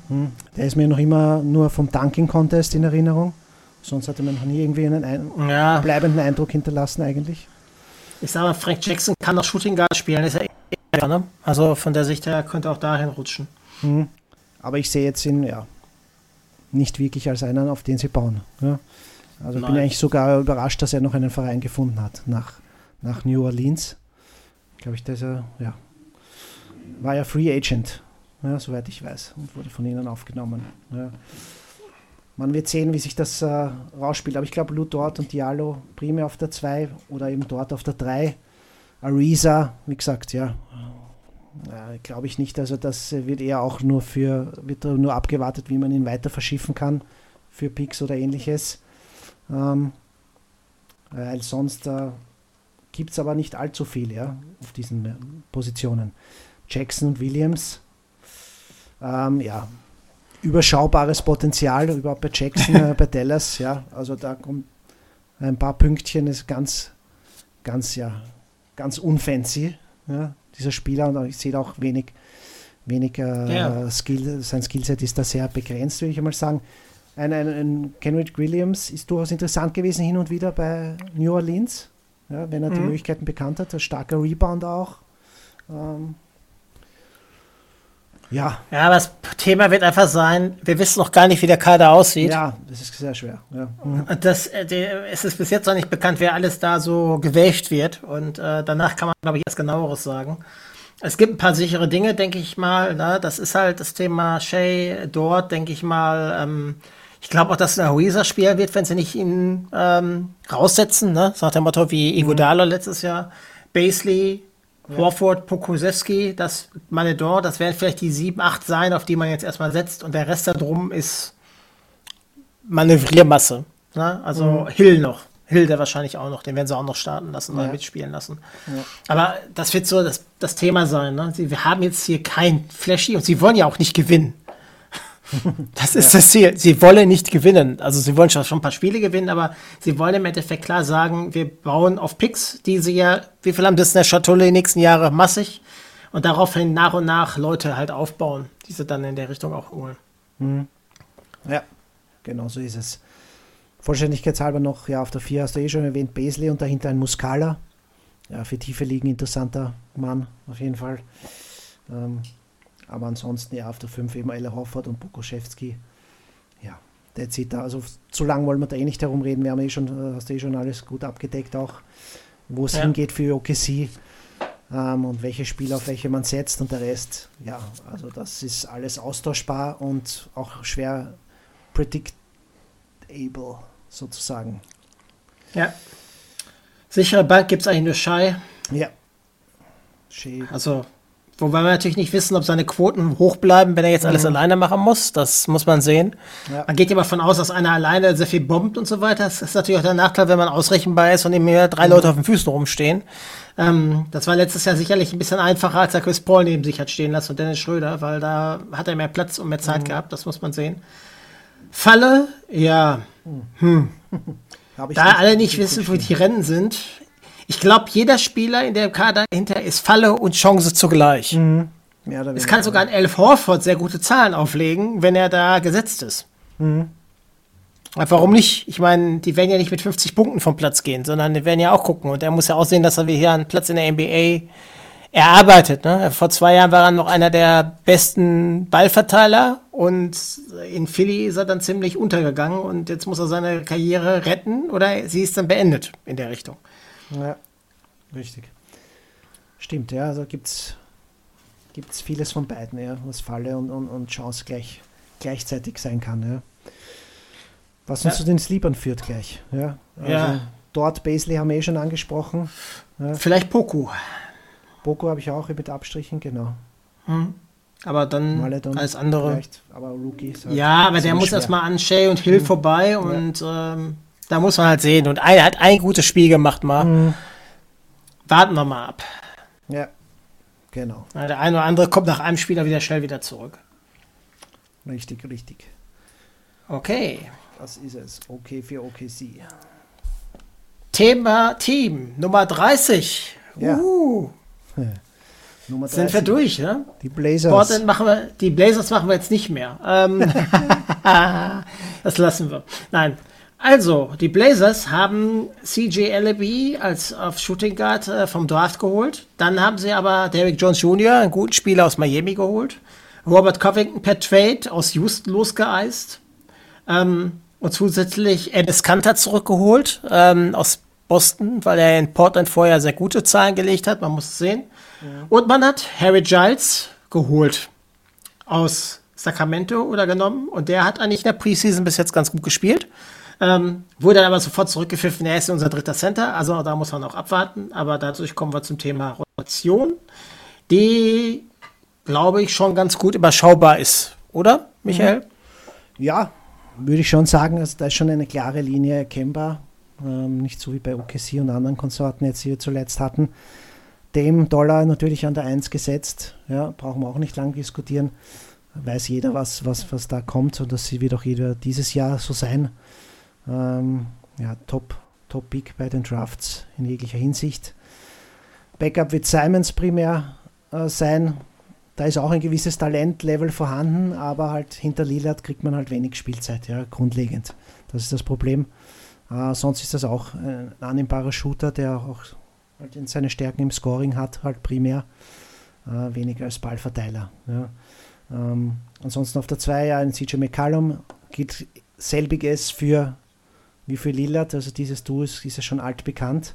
Hm. Der ist mir noch immer nur vom Dunking Contest in Erinnerung. Sonst hatte man noch nie irgendwie einen ein Ja, bleibenden Eindruck hinterlassen eigentlich. ich sag mal, Frank Jackson kann auch Shooting Guard spielen, ist ja eh, ne? Also von der Sicht her könnte auch dahin rutschen. Hm. Aber ich sehe jetzt ihn ja nicht wirklich als einen, auf den sie bauen. Ja. Also bin Nein. eigentlich sogar überrascht, dass er noch einen Verein gefunden hat nach, nach New Orleans. Glaube ich, dass er ja war ja Free Agent, ja, soweit ich weiß, und wurde von ihnen aufgenommen. Ja. Man wird sehen, wie sich das äh, rausspielt. Aber ich glaube, Lou dort und Diallo primär auf der 2 oder eben dort auf der 3. Ariza, wie gesagt, ja, ja, glaube ich nicht. Also das wird eher auch nur für, wird nur abgewartet, wie man ihn weiter verschiffen kann für Picks oder ähnliches. Ähm, weil sonst äh, gibt es aber nicht allzu viel, ja, auf diesen äh, Positionen. Jackson und Williams, ähm, ja, überschaubares Potenzial, überhaupt bei Jackson, äh, bei [laughs] Dallas, ja, also da kommt ein paar Pünktchen, ist ganz, ganz, ja, ganz unfancy, ja, dieser Spieler und ich sehe auch wenig, wenig äh, Ja. Skill, sein Skillset ist da sehr begrenzt, würde ich einmal sagen. Ein, ein, ein Kenrich Williams ist durchaus interessant gewesen hin und wieder bei New Orleans, ja, wenn er die Mhm. Möglichkeiten bekannt hat, ein starker Rebound auch. Ähm, ja, Ja, aber das Thema wird einfach sein, wir wissen noch gar nicht, wie der Kader aussieht. ja, das ist sehr schwer. Ja. Mhm. Das, äh, es ist bis jetzt noch nicht bekannt, wer alles da so gewächt wird. Und äh, danach kann man, glaube ich, erst genaueres sagen. Es gibt ein paar sichere Dinge, denke ich mal. Ne? Das ist halt das Thema Shay dort, denke ich mal. Ähm, ich glaube auch, dass es ein Huiza-Spieler wird, wenn sie nicht ihn ähm, raussetzen. Ne? Nach dem Motto wie Iguodala letztes Jahr. Basley, Horford, Pokusewski, das Manedor, das werden vielleicht die sieben, acht sein, auf die man jetzt erstmal setzt. Und der Rest da drum ist Manövriermasse. Ne? Also Hill noch. Hill der wahrscheinlich auch noch. Den werden sie auch noch starten lassen oder Ja. mitspielen lassen. Aber das wird so das, das Thema sein. Ne? Sie, wir haben jetzt hier kein Flashy und sie wollen ja auch nicht gewinnen. [laughs] Das ist das Ziel. Sie wollen nicht gewinnen. Also sie wollen schon, schon ein paar Spiele gewinnen, aber sie wollen im Endeffekt klar sagen, wir bauen auf Picks, die sie ja, wie viel haben das in der Schatulle die nächsten Jahre massig und daraufhin nach und nach Leute halt aufbauen, die sie dann in der Richtung auch holen. Ja, genau so ist es. Vollständigkeitshalber noch, ja, auf der 4 hast du eh schon erwähnt, Beasley und dahinter ein Muscala. Ja, für tiefe Ligen interessanter Mann, auf jeden Fall. Ähm, aber ansonsten, ja, auf der 5 eben Ella Hoffert und Bukoszewski. Ja, that's it. Also zu lang wollen wir da eh nicht herumreden. Wir haben eh schon, äh, hast du eh schon alles gut abgedeckt, auch wo es Ja. hingeht für OKC ähm, und welche Spieler auf welche man setzt und der Rest, ja, also das ist alles austauschbar und auch schwer predictable sozusagen. Ja. Sichere Bank gibt es eigentlich nur Shai. Ja. Shea. Also, wobei wir natürlich nicht wissen, ob seine Quoten hoch bleiben, wenn er jetzt alles alleine machen muss. Das muss man sehen. Ja. Man geht ja davon aus, dass einer alleine sehr viel bombt und so weiter. Das ist natürlich auch der Nachteil, wenn man ausrechenbar ist und ihm hier drei Leute auf den Füßen rumstehen. Ähm, das war letztes Jahr sicherlich ein bisschen einfacher, als er Chris Paul neben sich hat stehen lassen und Dennis Schröder, weil da hat er mehr Platz und mehr Zeit gehabt. Das muss man sehen. Falle, ja. [laughs] Hab ich Da alle nicht wissen, wo die Rennen sind. Ich glaube, jeder Spieler in dem Kader hinter ist Falle und Chance zugleich. Oder Es kann sogar ein Elf Horford sehr gute Zahlen auflegen, wenn er da gesetzt ist. Aber Warum nicht? Ich meine, die werden ja nicht mit 50 Punkten vom Platz gehen, sondern die werden ja auch gucken. Und er muss ja auch sehen, dass er wie hier einen Platz in der NBA erarbeitet. Ne? Vor zwei Jahren war er noch einer der besten Ballverteiler und in Philly ist er dann ziemlich untergegangen und jetzt muss er seine Karriere retten oder sie ist dann beendet in der Richtung. Ja, richtig. Stimmt, ja, also gibt es vieles von beiden, ja, was Falle und, und, und Chance gleich, gleichzeitig sein kann. Ja. Was uns Ja. zu den Sleepern führt gleich. Ja, also Ja. Dort Basley haben wir eh schon angesprochen. Ja. Vielleicht Poku. Boko habe ich auch mit Abstrichen, genau. Aber dann Maledon alles andere. Aber Rookie ist halt Ja, aber der muss schwer. erstmal an Shay und Hill vorbei und ähm, da muss man halt sehen. Und er hat ein gutes Spiel gemacht mal. Warten wir mal ab. Ja, genau. Der eine oder andere kommt nach einem Spieler wieder schnell wieder zurück. Richtig, richtig. Okay. Das ist es. Okay für OKC. Thema Team Nummer 30. Ja. Uh, [laughs] Nummer sind wir 30. durch, ne? Die Blazers. Portland machen wir, die Blazers machen wir jetzt nicht mehr. Ähm, [laughs] [laughs] das lassen wir. Nein. Also, die Blazers haben CJ Ellaby als auf Shooting Guard äh, vom Draft geholt. Dann haben sie aber Derrick Jones Jr., einen guten Spieler aus Miami, geholt. Robert Covington per Trade aus Houston losgeeist. Ähm, und zusätzlich Enes Kanter zurückgeholt ähm, aus Boston, weil er in Portland vorher sehr gute Zahlen gelegt hat. Man muss es sehen. Und man hat Harry Giles geholt aus Sacramento oder genommen. Und der hat eigentlich in der Preseason bis jetzt ganz gut gespielt. Ähm, wurde dann aber sofort zurückgepfiffen. Er ist unser dritter Center. Also da muss man auch abwarten. Aber dadurch kommen wir zum Thema Rotation, die, glaube ich, schon ganz gut überschaubar ist. Oder, Michael? Ja, würde ich schon sagen, also da ist schon eine klare Linie erkennbar. Ähm, nicht so wie bei OKC und anderen Konsorten jetzt hier zuletzt hatten. Dem Dollar natürlich an der 1 gesetzt. Ja, brauchen wir auch nicht lang diskutieren. Weiß jeder, was, was, was da kommt und das wird auch jeder dieses Jahr so sein. Ähm, ja, top, top Pick bei den Drafts in jeglicher Hinsicht. Backup wird Simons primär äh, sein. Da ist auch ein gewisses Talentlevel vorhanden, aber halt hinter Lillard kriegt man halt wenig Spielzeit, ja, grundlegend. Das ist das Problem. Äh, sonst ist das auch ein annehmbarer Shooter, der auch halt in seine Stärken im Scoring hat, halt primär. Äh, weniger als Ballverteiler. Ja. Ähm, ansonsten auf der 2 ja ein CJ McCallum gilt selbiges für wie für Lillard, also dieses Duo ist, ist ja schon altbekannt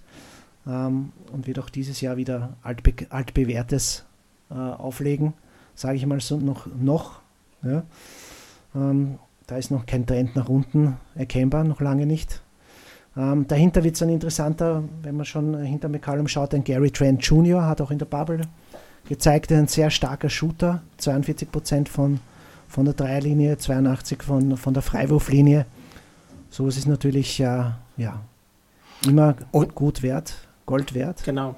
ähm, und wird auch dieses Jahr wieder altbe altbewährtes äh, auflegen, sage ich mal so noch. noch ja. ähm, da ist noch kein Trend nach unten erkennbar, noch lange nicht. Ähm, dahinter wird es dann interessanter, wenn man schon hinter McCallum schaut, ein Gary Trent Jr. hat auch in der Bubble gezeigt, ein sehr starker Shooter, 42% von, von der Dreierlinie, 82% von, von der Freiwurflinie. Sowas ist natürlich äh, ja, immer Und- gut wert, Gold wert. Genau.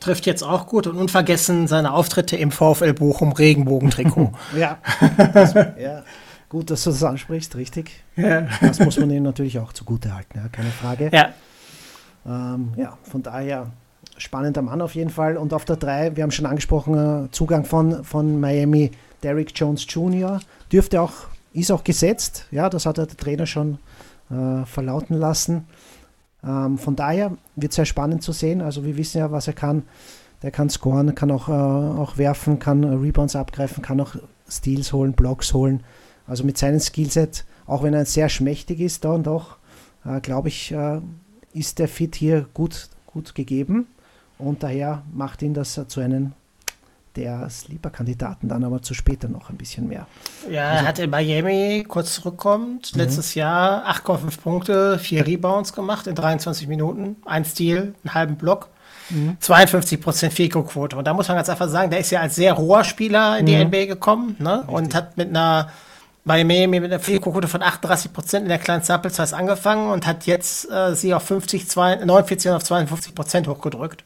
Trifft jetzt auch gut und unvergessen seine Auftritte im VfL Bochum Regenbogentrikot. [laughs] Ja, [laughs] das, ja, gut, dass du das ansprichst, richtig. ja. Das muss man ihm natürlich auch zugute halten, ja, keine Frage. ja. Ähm, ja, von daher spannender Mann auf jeden Fall. Und auf der 3, wir haben schon angesprochen, äh, Zugang von, von Miami, Derrick Jones Jr. dürfte auch, ist auch gesetzt. Ja, das hat der Trainer schon äh, verlauten lassen. Ähm, von daher wird es sehr spannend zu sehen. Also wir wissen ja, was er kann. Der kann scoren, kann auch, äh, auch werfen, kann äh, Rebounds abgreifen, kann auch Steals holen, Blocks holen. Also mit seinem Skillset, auch wenn er sehr schmächtig ist, da und doch, äh, glaube ich, äh, ist der Fit hier gut, gut gegeben. Und daher macht ihn das zu einem der Sleeper-Kandidaten, dann aber zu später noch ein bisschen mehr. Ja, er hat in Miami kurz zurückkommt. Letztes Jahr 8,5 Punkte, 4 Rebounds gemacht in 23 Minuten, ein Steal, einen halben Block. 52% Fico-Quote. Und da muss man ganz einfach sagen, der ist ja als sehr roher Spieler in die NBA gekommen ne? und hat mit einer bei Miami mit einer Fico-Quote von 38% in der kleinen Sample Size angefangen und hat jetzt äh, sie auf 50, 2, 49 auf 52% hochgedrückt.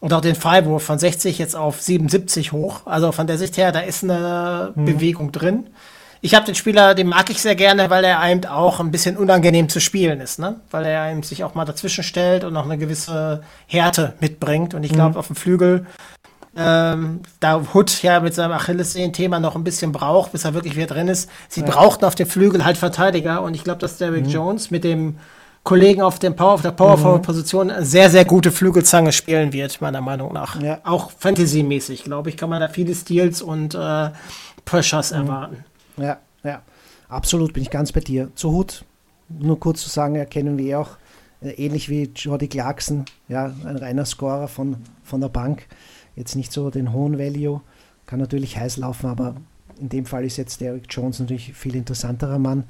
Und auch den Freiwurf von 60 jetzt auf 77 hoch. Also von der Sicht her, da ist eine Bewegung drin. Ich habe den Spieler, den mag ich sehr gerne, weil er einem auch ein bisschen unangenehm zu spielen ist, ne? Weil er einem sich auch mal dazwischen stellt und auch eine gewisse Härte mitbringt. Und ich glaube, auf dem Flügel, ähm, da Hood ja mit seinem Achillessehnen-Thema noch ein bisschen braucht, bis er wirklich wieder drin ist. Sie brauchten auf dem Flügel halt Verteidiger und ich glaube, dass Derrick Jones mit dem Kollegen auf, dem Power, auf der Power-Forward-Position eine sehr, sehr gute Flügelzange spielen wird, meiner Meinung nach. Ja. Auch Fantasy-mäßig, glaube ich, kann man da viele Steals und äh, Pressures erwarten. Ja, ja, absolut bin ich ganz bei dir. Zu Hut, nur kurz zu sagen, erkennen wir auch Äh, ähnlich wie Jordi Clarkson, ja, ein reiner Scorer von, von der Bank. Jetzt nicht so den hohen Value, kann natürlich heiß laufen, aber in dem Fall ist jetzt Derek Jones natürlich viel interessanterer Mann.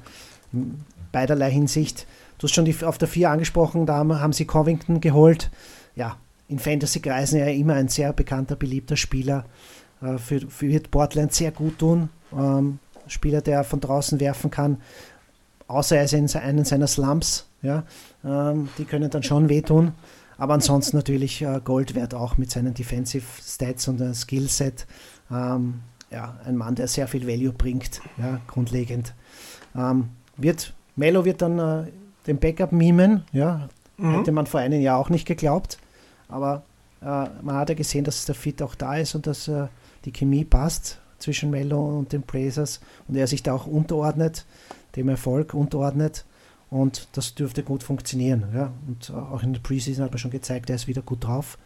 In beiderlei Hinsicht. Du hast schon die, auf der 4 angesprochen, da haben sie Covington geholt. Ja, in Fantasy-Kreisen ja immer ein sehr bekannter, beliebter Spieler. Äh, für, für wird Portland sehr gut tun. Ähm, Spieler, der von draußen werfen kann, außer er ist in einen seiner Slumps. Ja, ähm, die können dann schon wehtun. Aber ansonsten natürlich äh, Gold wert auch mit seinen Defensive Stats und einem Skillset. Ähm, ja, ein Mann, der sehr viel Value bringt, ja, grundlegend. Ähm, wird, Melo wird dann äh, den Backup mimen, ja, mhm. hätte man vor einem Jahr auch nicht geglaubt. Aber äh, man hat ja gesehen, dass der Fit auch da ist und dass äh, die Chemie passt zwischen Melo und den Blazers und er sich da auch unterordnet, dem Erfolg unterordnet. Und das dürfte gut funktionieren. Ja. Und auch in der Preseason hat man schon gezeigt, er ist wieder gut drauf,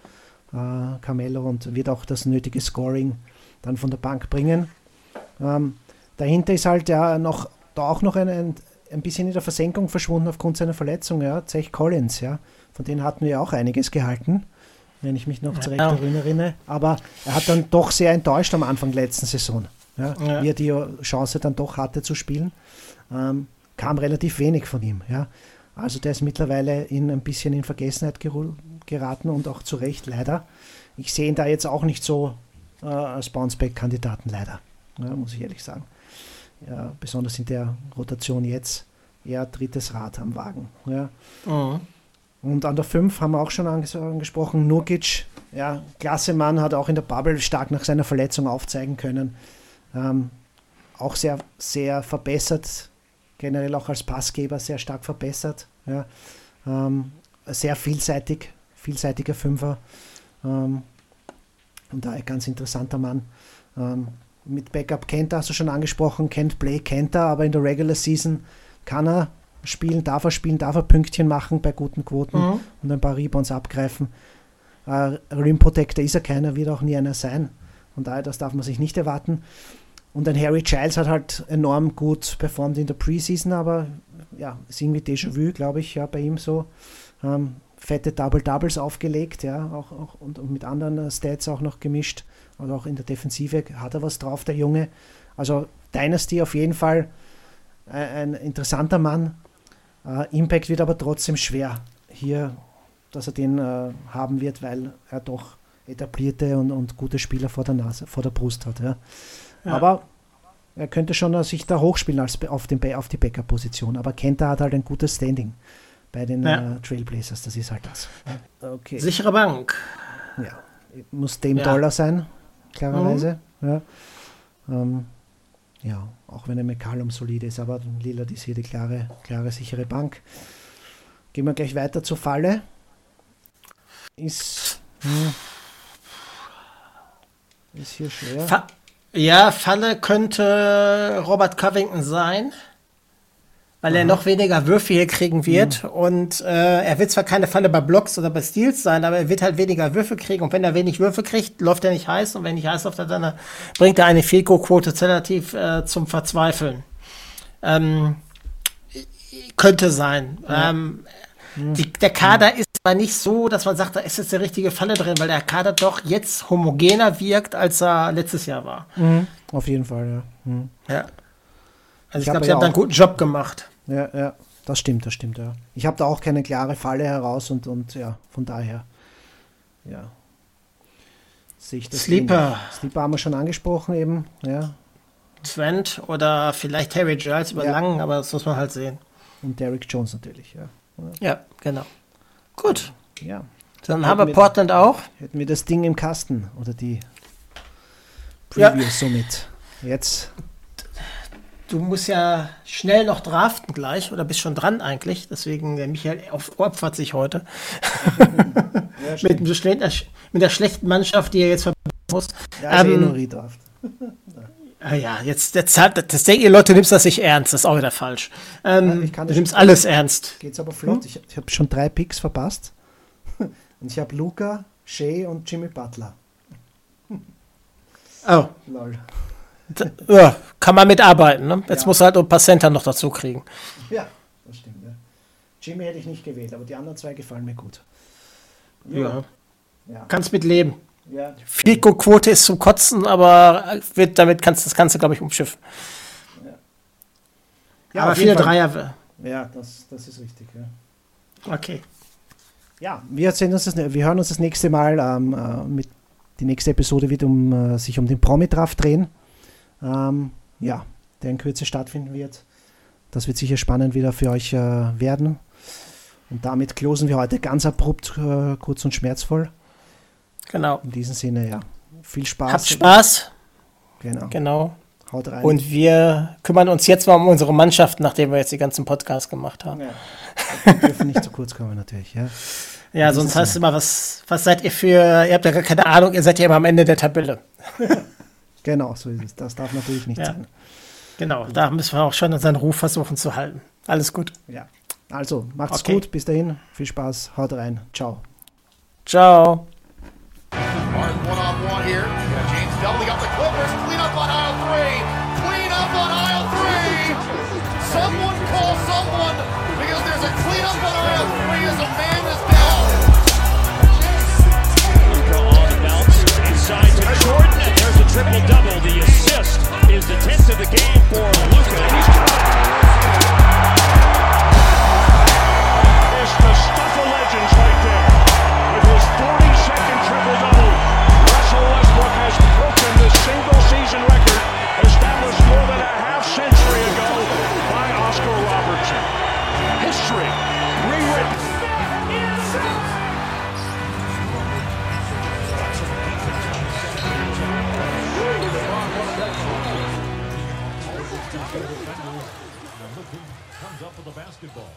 äh, Carmelo, und wird auch das nötige Scoring dann von der Bank bringen. Ähm, dahinter ist halt ja noch da auch noch ein, ein, ein, bisschen in der Versenkung verschwunden aufgrund seiner Verletzung, ja, Zech Collins, ja. Von denen hatten wir auch einiges gehalten, wenn ich mich noch zurecht erinnere. Aber er hat dann doch sehr enttäuscht am Anfang der letzten Saison, ja, ja. wie er die Chance dann doch hatte zu spielen. Ähm, kam relativ wenig von ihm, ja. Also der ist mittlerweile in ein bisschen in Vergessenheit geraten und auch zu Recht leider. Ich sehe ihn da jetzt auch nicht so äh, als Bounceback-Kandidaten leider, ja, muss ich ehrlich sagen. Ja, besonders in der Rotation jetzt eher drittes Rad am Wagen. Ja. Mhm. Und an der 5 haben wir auch schon angesprochen, Nurkic, ja, klasse Mann, hat auch in der Bubble stark nach seiner Verletzung aufzeigen können. Ähm, auch sehr, sehr verbessert, generell auch als Passgeber sehr stark verbessert. Ja. Ähm, sehr vielseitig, vielseitiger Fünfer. Ähm, und da ein ganz interessanter Mann. Ähm, mit Backup kennt er, hast du schon angesprochen, kennt Play, kennt er, aber in der Regular Season kann er spielen, darf er spielen, darf er Pünktchen machen bei guten Quoten mhm. und ein paar Rebounds abgreifen. Äh, Rim Protector ist er keiner, wird auch nie einer sein. Und daher, das darf man sich nicht erwarten. Und ein Harry Giles hat halt enorm gut performt in der Preseason, aber ja, ist irgendwie Déjà-vu, glaube ich, ja, bei ihm so. Ähm, fette Double-Doubles aufgelegt, ja, auch, auch und, und, mit anderen äh, Stats auch noch gemischt. Und auch in der Defensive hat er was drauf, der Junge. Also Dynasty auf jeden Fall äh, ein interessanter Mann. Äh, Impact wird aber trotzdem schwer hier, dass er den äh, haben wird, weil er doch etablierte und, und gute Spieler vor der Nase, vor der Brust hat. Ja. Ja. Aber er könnte schon äh, sich da hochspielen als auf, den, auf die Backup-Position. Aber Kenta hat halt ein gutes Standing bei den ja. äh, Trailblazers. Das ist halt das. Okay. Sichere Bank. Ja, muss dem ja. Dollar sein, klarerweise. Mhm. Ja. Ähm, ja, auch wenn der McCallum solide ist, aber Lillard ist hier die klare, klare, sichere Bank. Gehen wir gleich weiter zur Falle. Ist, hm, ist hier schwer. Fa ja, Falle könnte Robert Covington sein weil er noch weniger Würfe hier kriegen wird. Mhm. Und äh, er wird zwar keine Falle bei Blocks oder bei Steals sein, aber er wird halt weniger Würfe kriegen. Und wenn er wenig Würfe kriegt, läuft er nicht heiß. Und wenn nicht heiß läuft, dann äh, bringt er eine Fico-Quote relativ äh, zum Verzweifeln. Ähm, könnte sein. Ja. Ähm, mhm. die, der Kader mhm. Aber nicht so, dass man sagt, da ist jetzt der richtige Falle drin, weil der Kader doch jetzt homogener wirkt, als er letztes Jahr war. Mhm. Auf jeden Fall, ja. Mhm. Ja. Also ich, ich glaube, sie haben da einen guten Job gemacht. Ja, ja, das stimmt, das stimmt, ja. Ich habe da auch keine klare Falle heraus und, und ja, von daher, ja. Sehe ich das Sleeper. Ding. Sleeper haben wir schon angesprochen eben, ja. Trent oder vielleicht Harry Giles über ja. Langen, aber das muss man halt sehen. Und Derrick Jones natürlich, ja. Ja, genau. Gut. Ja. Dann haben wir Portland auch. Hätten wir das Ding im Kasten oder die Preview ja. somit. Jetzt du musst ja schnell noch draften gleich oder bist schon dran eigentlich. Deswegen der Michael opfert sich heute. [laughs] Ja, mit, mit, der schlechten Mannschaft, die er jetzt verbinden muss. Ja, ähm, eh nur Redraft. [laughs] Ah ja, jetzt, jetzt das denken ihr Leute, du nimmst das nicht ernst. Das ist auch wieder falsch. Ähm, du nimmst alles ernst. Geht's aber flott. Hm? Ich, ich habe schon drei Picks verpasst. [laughs] Und ich habe Luca, Shea und Jimmy Butler. Oh. Lol ja, kann man mitarbeiten. Ne? Jetzt ja. muss halt ein paar Center noch dazu kriegen. [laughs] Ja, das stimmt. Ja. Jimmy hätte ich nicht gewählt, aber die anderen zwei gefallen mir gut. Ja. Ja. Kannst mit leben. Ja. Fico-Quote ist zum Kotzen, aber wird, damit kannst das Ganze, glaube ich, umschiffen. Ja, aber auf jeden viele Fall. Dreier. Ja, das, das ist richtig. Ja. Okay. Ja, wir, sehen uns das, wir hören uns das nächste Mal. Ähm, äh, mit, die nächste Episode wird um, äh, sich um den Promi-Draft drehen. Ähm, ja, der in Kürze stattfinden wird. Das wird sicher spannend wieder für euch äh, werden. Und damit closen wir heute ganz abrupt, äh, kurz und schmerzvoll. Genau. In diesem Sinne, ja. Viel Spaß. Habt Spaß. Genau. Genau. Haut rein. Und wir kümmern uns jetzt mal um unsere Mannschaft, nachdem wir jetzt die ganzen Podcasts gemacht haben. ja. Wir dürfen nicht zu kurz kommen, natürlich. Ja. Ja, sonst heißt es immer, was, was seid ihr für, ihr habt ja gar keine Ahnung, ihr seid ja immer am Ende der Tabelle. [laughs] Genau, so ist es. Das darf natürlich nicht Ja. sein. Genau, da müssen wir auch schon unseren Ruf versuchen zu halten. Alles gut. Ja. Also, macht's Okay. gut. Bis dahin. Viel Spaß. Haut rein. Ciao. Ciao. Martin one on one here. James doubling up the Clippers. Clean up on aisle three. Clean up on aisle three. Someone call someone because there's a clean up on aisle three as a man is down. Luka on the bounce, inside to Jordan, and there's a triple double. The assist is the 10th of the game for Luka. Basketball.